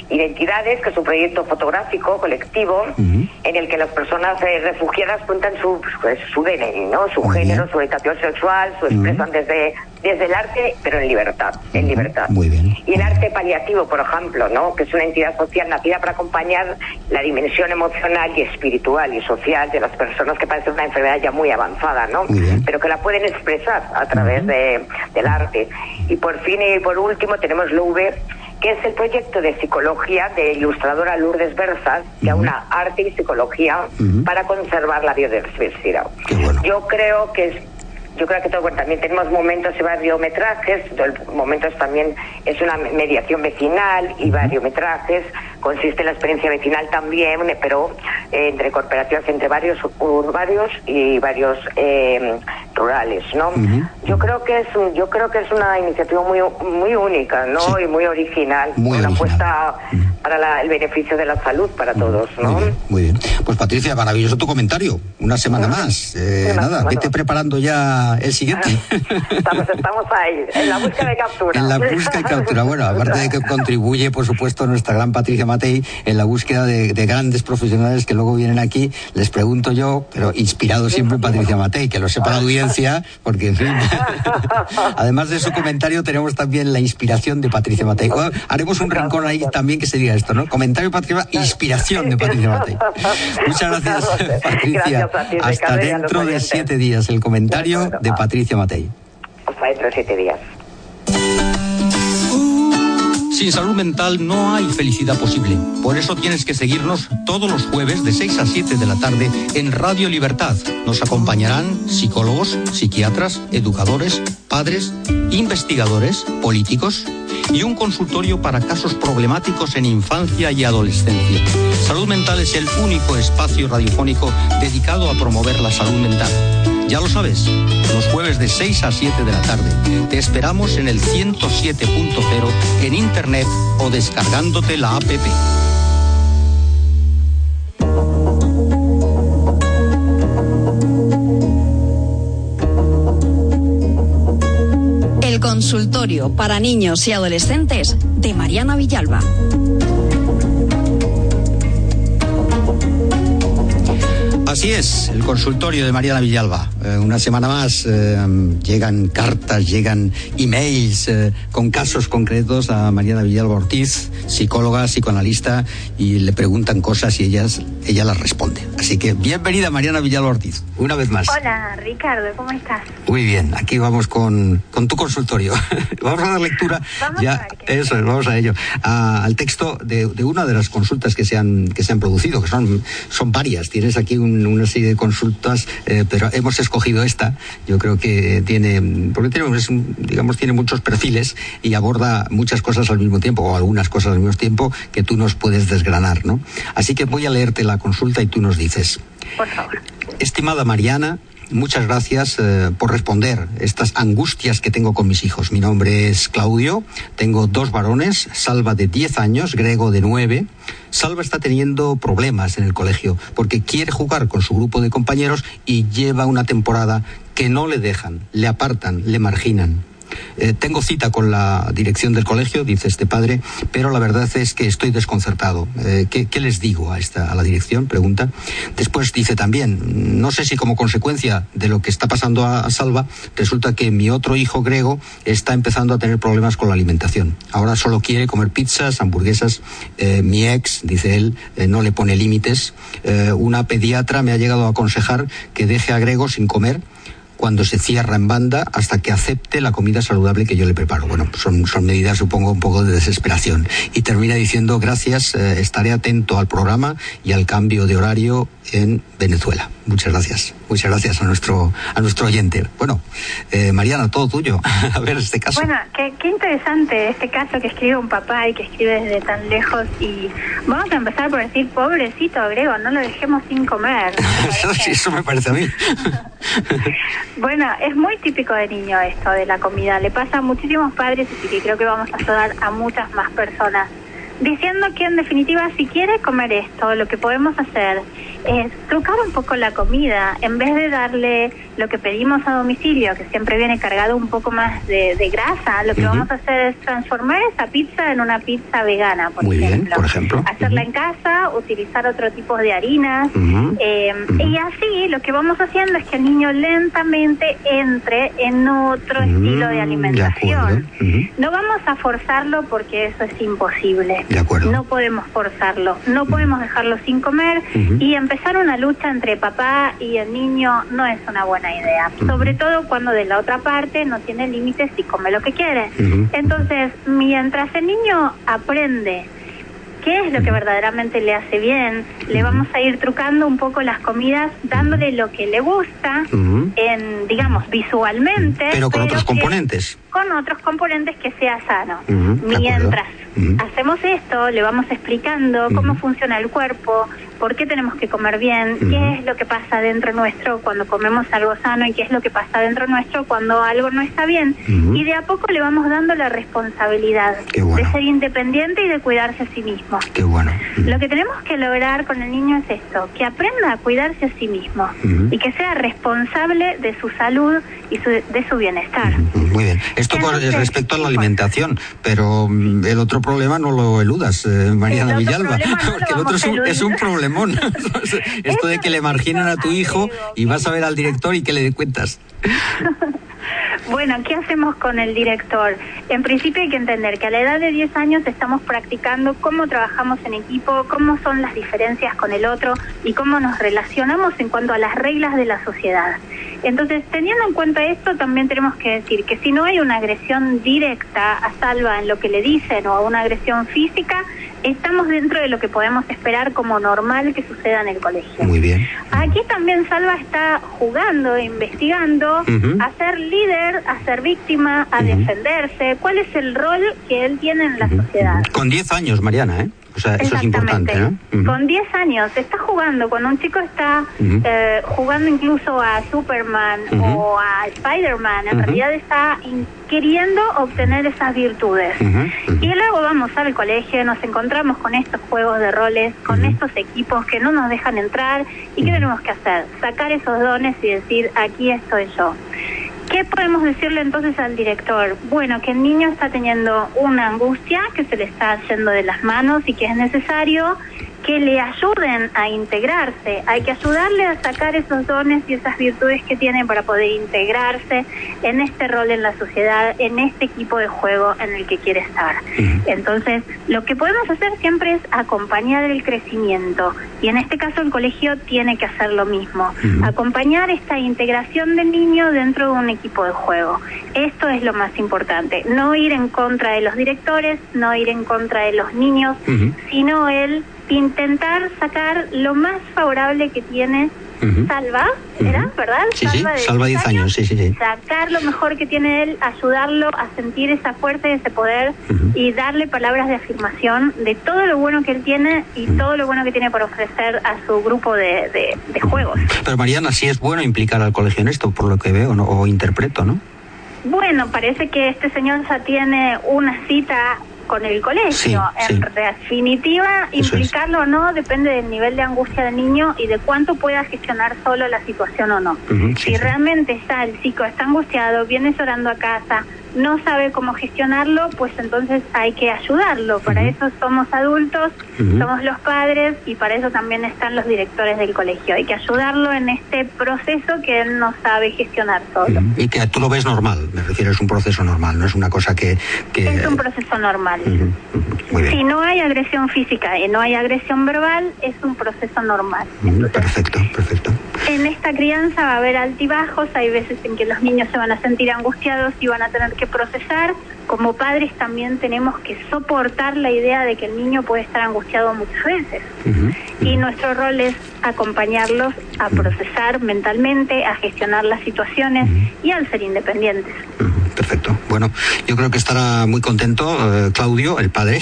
Identidades, que es un proyecto fotográfico colectivo en el que las personas eh, refugiadas cuentan su, pues, su DNI, ¿no? Su género, su orientación sexual, su expresan desde desde el arte, pero en libertad, en libertad. Muy bien. Y el arte paliativo, por ejemplo, ¿no? que es una entidad social nacida para acompañar la dimensión emocional y espiritual y social de las personas que padecen una enfermedad ya muy avanzada, ¿no? Pero que la pueden expresar a través de, del arte. Y por fin y por último tenemos LUVE, que es el proyecto de psicología de ilustradora Lourdes Berzas, que una arte y psicología para conservar la biodiversidad. Yo creo que es yo creo que todo, también tenemos momentos y variometrajes, momentos también es una mediación vecinal y variometrajes, consiste en la experiencia vecinal también, pero eh, entre cooperativas entre varios urbanos y varios eh, rurales, ¿no? Yo creo que es yo creo que es una iniciativa muy muy única, ¿no? Y muy original, una apuesta para el beneficio de la salud para todos, ¿no? Muy bien, Pues Patricia, maravilloso tu comentario. Una semana más. Eh, nada, vete preparando ya el siguiente. estamos, estamos ahí, en la búsqueda de captura. En la búsqueda de captura. Bueno, aparte de que contribuye, por supuesto, nuestra gran Patricia Matei en la búsqueda de, grandes profesionales que luego vienen aquí, les pregunto yo, pero inspirado siempre en Patricia Matei, que lo sepa la audiencia, porque en fin. Además de su comentario, tenemos también la inspiración de Patricia Matei. haremos un rincón ahí también que se diga esto, ¿no? Comentario Patricia, inspiración de Patricia Matei. Muchas gracias, Patricia. Hasta dentro de siete días. El comentario de Patricia Matei. Hasta dentro de siete días. Sin salud mental no hay felicidad posible. Por eso tienes que seguirnos todos los jueves de 6 a 7 de la tarde en Radio Libertad. Nos acompañarán psicólogos, psiquiatras, educadores, padres, investigadores, políticos y un consultorio para casos problemáticos en infancia y adolescencia. Salud Mental es el único espacio radiofónico dedicado a promover la salud mental. Ya lo sabes, los jueves de 6 a 7 de la tarde. Te esperamos en el 107.0 en internet o descargándote la app. El consultorio para niños y adolescentes de Mariana Villalba. Así es, el consultorio de Mariana Villalba. Eh, una semana más eh, llegan cartas, llegan emails eh, con casos concretos a Mariana Villalba Ortiz, psicóloga, psicoanalista, y le preguntan cosas y ella las responde. Así que bienvenida Mariana Villalba Ortiz, una vez más. Hola Ricardo, ¿cómo estás? Muy bien, aquí vamos con, con tu consultorio. vamos a dar lectura. Vamos ya, a eso, vamos a ello. al texto de, de, una de las consultas que se han, que se han producido, que son, son varias. Tienes aquí un una serie de consultas, eh, pero hemos escogido esta. Yo creo que tiene, porque tiene, digamos, tiene muchos perfiles y aborda muchas cosas al mismo tiempo, o algunas cosas al mismo tiempo, que tú nos puedes desgranar, ¿no? Así que voy a leerte la consulta y tú nos dices. Por favor. Estimada Mariana, muchas gracias eh, por responder estas angustias que tengo con mis hijos. Mi nombre es Claudio, tengo dos varones, Salva de 10 años, Grego de 9. Salva está teniendo problemas en el colegio porque quiere jugar con su grupo de compañeros y lleva una temporada que no le dejan, le apartan, le marginan. Eh, tengo cita con la dirección del colegio, dice este padre, pero la verdad es que estoy desconcertado. Eh, ¿qué, les digo a, esta, a la dirección? Pregunta. Después dice también, no sé si como consecuencia de lo que está pasando a, Salva, resulta que mi otro hijo Grego está empezando a tener problemas con la alimentación. Ahora solo quiere comer pizzas, hamburguesas. Eh, mi ex, dice él, no le pone límites. una pediatra me ha llegado a aconsejar que deje a Grego sin comer cuando se cierra en banda hasta que acepte la comida saludable que yo le preparo. Bueno, son, son medidas, supongo, un poco de desesperación. Y termina diciendo, gracias, eh, estaré atento al programa y al cambio de horario en Venezuela. Muchas gracias. Muchas gracias a nuestro, a nuestro oyente. Bueno, eh, Mariana, todo tuyo. a ver este caso. Bueno, qué, qué, interesante este caso que escribe un papá y que escribe desde tan lejos. Y vamos a empezar por decir, pobrecito Grego, no lo dejemos sin comer. eso me parece a mí. bueno, es muy típico de niño esto de la comida. Le pasa a muchísimos padres y creo que vamos a ayudar a muchas más personas diciendo que en definitiva si quiere comer esto, lo que podemos hacer es trucar un poco la comida, en vez de darle lo que pedimos a domicilio, que siempre viene cargado un poco más de, grasa, lo que vamos a hacer es transformar esa pizza en una pizza vegana, por, ejemplo. por ejemplo. Hacerla en casa, utilizar otro tipo de harinas. Eh, y así lo que vamos haciendo es que el niño lentamente entre en otro estilo de alimentación. no vamos a forzarlo porque eso es imposible. No podemos forzarlo, no podemos dejarlo sin comer. Y empezar una lucha entre papá y el niño no es una buena idea, sobre todo cuando de la otra parte no tiene límites y come lo que quiere. Entonces, mientras el niño aprende qué es lo que verdaderamente le hace bien, le vamos a ir trucando un poco las comidas, dándole lo que le gusta, en, digamos, visualmente. Pero con otros componentes. Con otros componentes que sea sano. Mientras hacemos esto, le vamos explicando cómo funciona el cuerpo, por qué tenemos que comer bien, qué es lo que pasa dentro nuestro cuando comemos algo sano y qué es lo que pasa dentro nuestro cuando algo no está bien. Y de a poco le vamos dando la responsabilidad de ser independiente y de cuidarse a sí mismo. Qué bueno. Lo que tenemos que lograr con el niño es esto, que aprenda a cuidarse a sí mismo y que sea responsable de su salud y de su bienestar. Muy bien. Esto con respecto a la alimentación, pero mm, el otro problema no lo eludas, eh, Mariana Villalba, porque el otro es un problema Esto de que le marginan a tu hijo y vas a ver al director y que le cuentas. Bueno, ¿qué hacemos con el director? En principio hay que entender que a la edad de 10 años estamos practicando cómo trabajamos en equipo, cómo son las diferencias con el otro y cómo nos relacionamos en cuanto a las reglas de la sociedad. Entonces, teniendo en cuenta esto, también tenemos que decir que si no hay una agresión directa a Salva en lo que le dicen o una agresión física, estamos dentro de lo que podemos esperar como normal que suceda en el colegio. Muy bien. Aquí también Salva está jugando, investigando, a ser líder, a ser víctima, a defenderse. ¿Cuál es el rol que él tiene en la sociedad? Con 10 años, Mariana, ¿eh? O sea, eso es importante, Con 10 años está jugando, cuando un chico está eh, jugando incluso a Superman o a Spider-Man, en realidad está queriendo obtener esas virtudes. Y luego vamos al colegio, nos encontramos con estos juegos de roles, con estos equipos que no nos dejan entrar. ¿Y qué tenemos que hacer? Sacar esos dones y decir, aquí estoy yo. ¿Qué podemos decirle entonces al director? Bueno, que el niño está teniendo una angustia que se le está yendo de las manos y que es necesario que le ayuden a integrarse. Hay que ayudarle a sacar esos dones y esas virtudes que tiene para poder integrarse en este rol en la sociedad, en este equipo de juego en el que quiere estar. Entonces, lo que podemos hacer siempre es acompañar el crecimiento. Y en este caso el colegio tiene que hacer lo mismo. Acompañar esta integración del niño dentro de un equipo de juego. Esto es lo más importante. No ir en contra de los directores, no ir en contra de los niños, sino el intentar sacar lo más favorable que tiene Salva, ¿era? ¿Verdad? Sí, Salva, sí, Salva 10 años, sí, sí, sí. Sacar lo mejor que tiene él, ayudarlo a sentir esa fuerza y ese poder y darle palabras de afirmación de todo lo bueno que él tiene y todo lo bueno que tiene por ofrecer a su grupo de, de, juegos. Pero Mariana, sí es bueno implicar al colegio en esto, por lo que veo o interpreto, ¿no? Bueno, parece que este señor ya tiene una cita con el colegio. en definitiva, implicarlo o no depende del nivel de angustia del niño y de cuánto pueda gestionar solo la situación o no. si realmente está el chico está angustiado, viene llorando a casa, no sabe cómo gestionarlo, pues entonces hay que ayudarlo. Para eso somos adultos, somos los padres y para eso también están los directores del colegio. Hay que ayudarlo en este proceso que él no sabe gestionar solo. Y que tú lo ves normal, me refiero, es un proceso normal, no es una cosa que... Es un proceso normal. Si no hay agresión física y no hay agresión verbal, es un proceso normal. perfecto, perfecto. En esta crianza va a haber altibajos, hay veces en que los niños se van a sentir angustiados y van a tener que procesar, como padres también tenemos que soportar la idea de que el niño puede estar angustiado muchas veces. Y nuestro rol es acompañarlos a procesar mentalmente, a gestionar las situaciones y al ser independientes. Perfecto. Bueno, yo creo que estará muy contento eh, Claudio, el padre,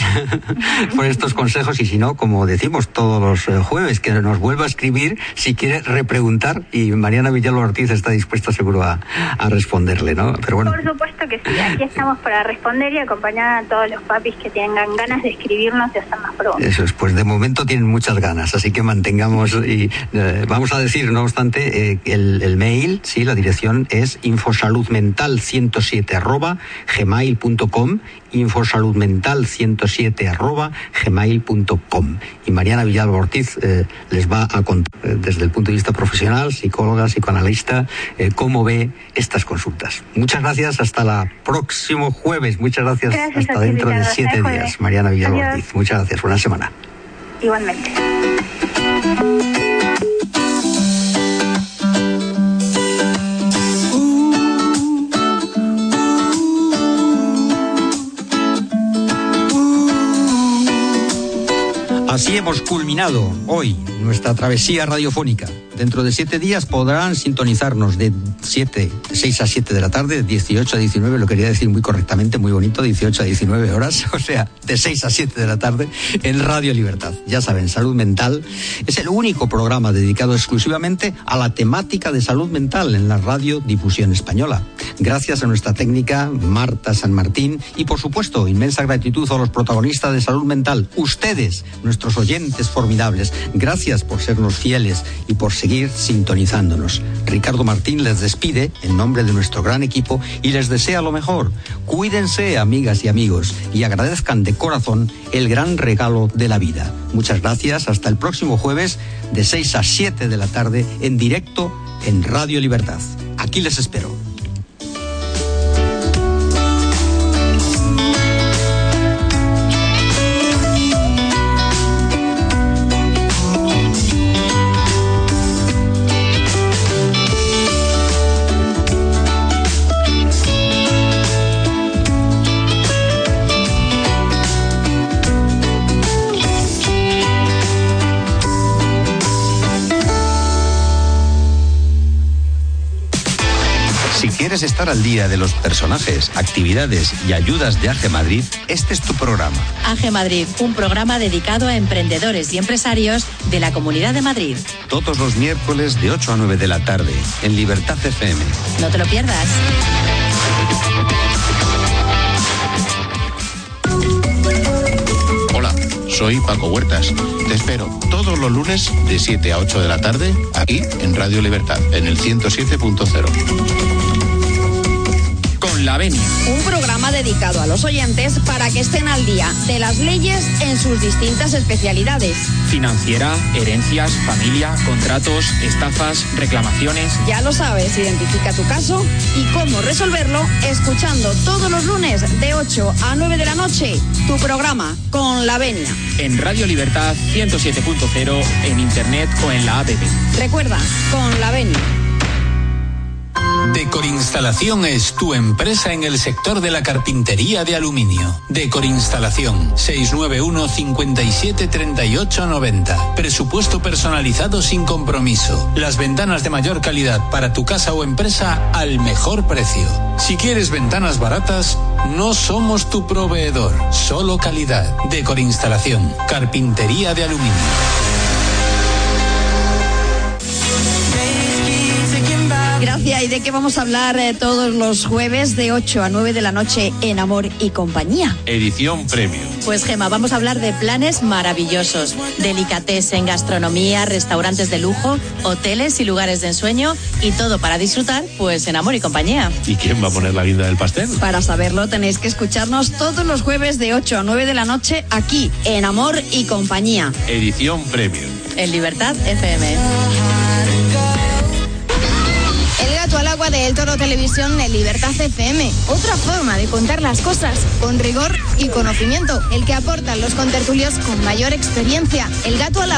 por estos consejos y si no, como decimos todos los eh, jueves, que nos vuelva a escribir si quiere repreguntar y Mariana Villalba Ortiz está dispuesta seguro a, responderle, ¿no? Pero bueno. Por supuesto que sí, aquí estamos para responder y acompañar a todos los papis que tengan ganas de escribirnos y hacer más preguntas. Eso es, pues de momento tienen muchas ganas, así que mantengamos y eh, vamos a decir, no obstante, el, el mail, sí, la dirección es infosaludmental 107 arroba gmail.com, infosaludmental 107 arroba gmail.com. Y Mariana Villalba Ortiz eh, les va a contar eh, desde el punto de vista profesional, psicóloga, psicoanalista, eh, cómo ve estas consultas. Muchas gracias, hasta el próximo jueves. Muchas gracias, hasta dentro de siete días. Mariana Villalba Ortiz, muchas gracias. Buena semana. Igualmente. Hemos culminado hoy nuestra travesía radiofónica. Dentro de siete días podrán sintonizarnos de 7, 6 a 7 de la tarde, 18 a 19, lo quería decir muy correctamente, muy bonito, 18 a 19 horas, o sea, de 6 a 7 de la tarde en Radio Libertad. Ya saben, salud mental es el único programa dedicado exclusivamente a la temática de salud mental en la radio difusión española. Gracias a nuestra técnica Marta San Martín y por supuesto inmensa gratitud a los protagonistas de salud mental, ustedes, nuestros oyentes formidables. Gracias por sernos fieles y por seguir sintonizándonos. Ricardo Martín les despide en nombre de nuestro gran equipo y les desea lo mejor. Cuídense, amigas y amigos, y agradezcan de corazón el gran regalo de la vida. Muchas gracias. Hasta el próximo jueves de 6 a 7 de la tarde en directo en Radio Libertad. Aquí les espero. Quieres estar al día de los personajes, actividades y ayudas de AGE Madrid, este es tu programa. AGE Madrid, un programa dedicado a emprendedores y empresarios de la Comunidad de Madrid. Todos los miércoles de 8 a 9 de la tarde, en Libertad FM. No te lo pierdas. Hola, soy Paco Huertas. Te espero todos los lunes de 7 a 8 de la tarde, aquí en Radio Libertad, en el 107.0. La Venia. Un programa dedicado a los oyentes para que estén al día de las leyes en sus distintas especialidades. Financiera, herencias, familia, contratos, estafas, reclamaciones. Ya lo sabes, identifica tu caso y cómo resolverlo escuchando todos los lunes de 8 a 9 de la noche tu programa con La Venia. En Radio Libertad 107.0, en internet o en la app. Recuerda, con La Venia. Decorinstalación es tu empresa en el sector de la carpintería de aluminio. Decorinstalación 691 57 38 90. Presupuesto personalizado sin compromiso. Las ventanas de mayor calidad para tu casa o empresa al mejor precio. Si quieres ventanas baratas, no somos tu proveedor, solo calidad. Decorinstalación, carpintería de aluminio. Gracias. ¿Y de qué vamos a hablar eh, todos los jueves de 8 a 9 de la noche en Amor y Compañía? Edición Premium. Pues Gema, vamos a hablar de planes maravillosos, delicates en gastronomía, restaurantes de lujo, hoteles y lugares de ensueño y todo para disfrutar, pues en Amor y Compañía. ¿Y quién va a poner la guinda del pastel? Para saberlo tenéis que escucharnos todos los jueves de 8 a 9 de la noche aquí en Amor y Compañía. Edición Premium. En Libertad FM al agua de El Toro Televisión en Libertad FM. Otra forma de contar las cosas con rigor y conocimiento. El que aportan los contertulios con mayor experiencia. El gato al agua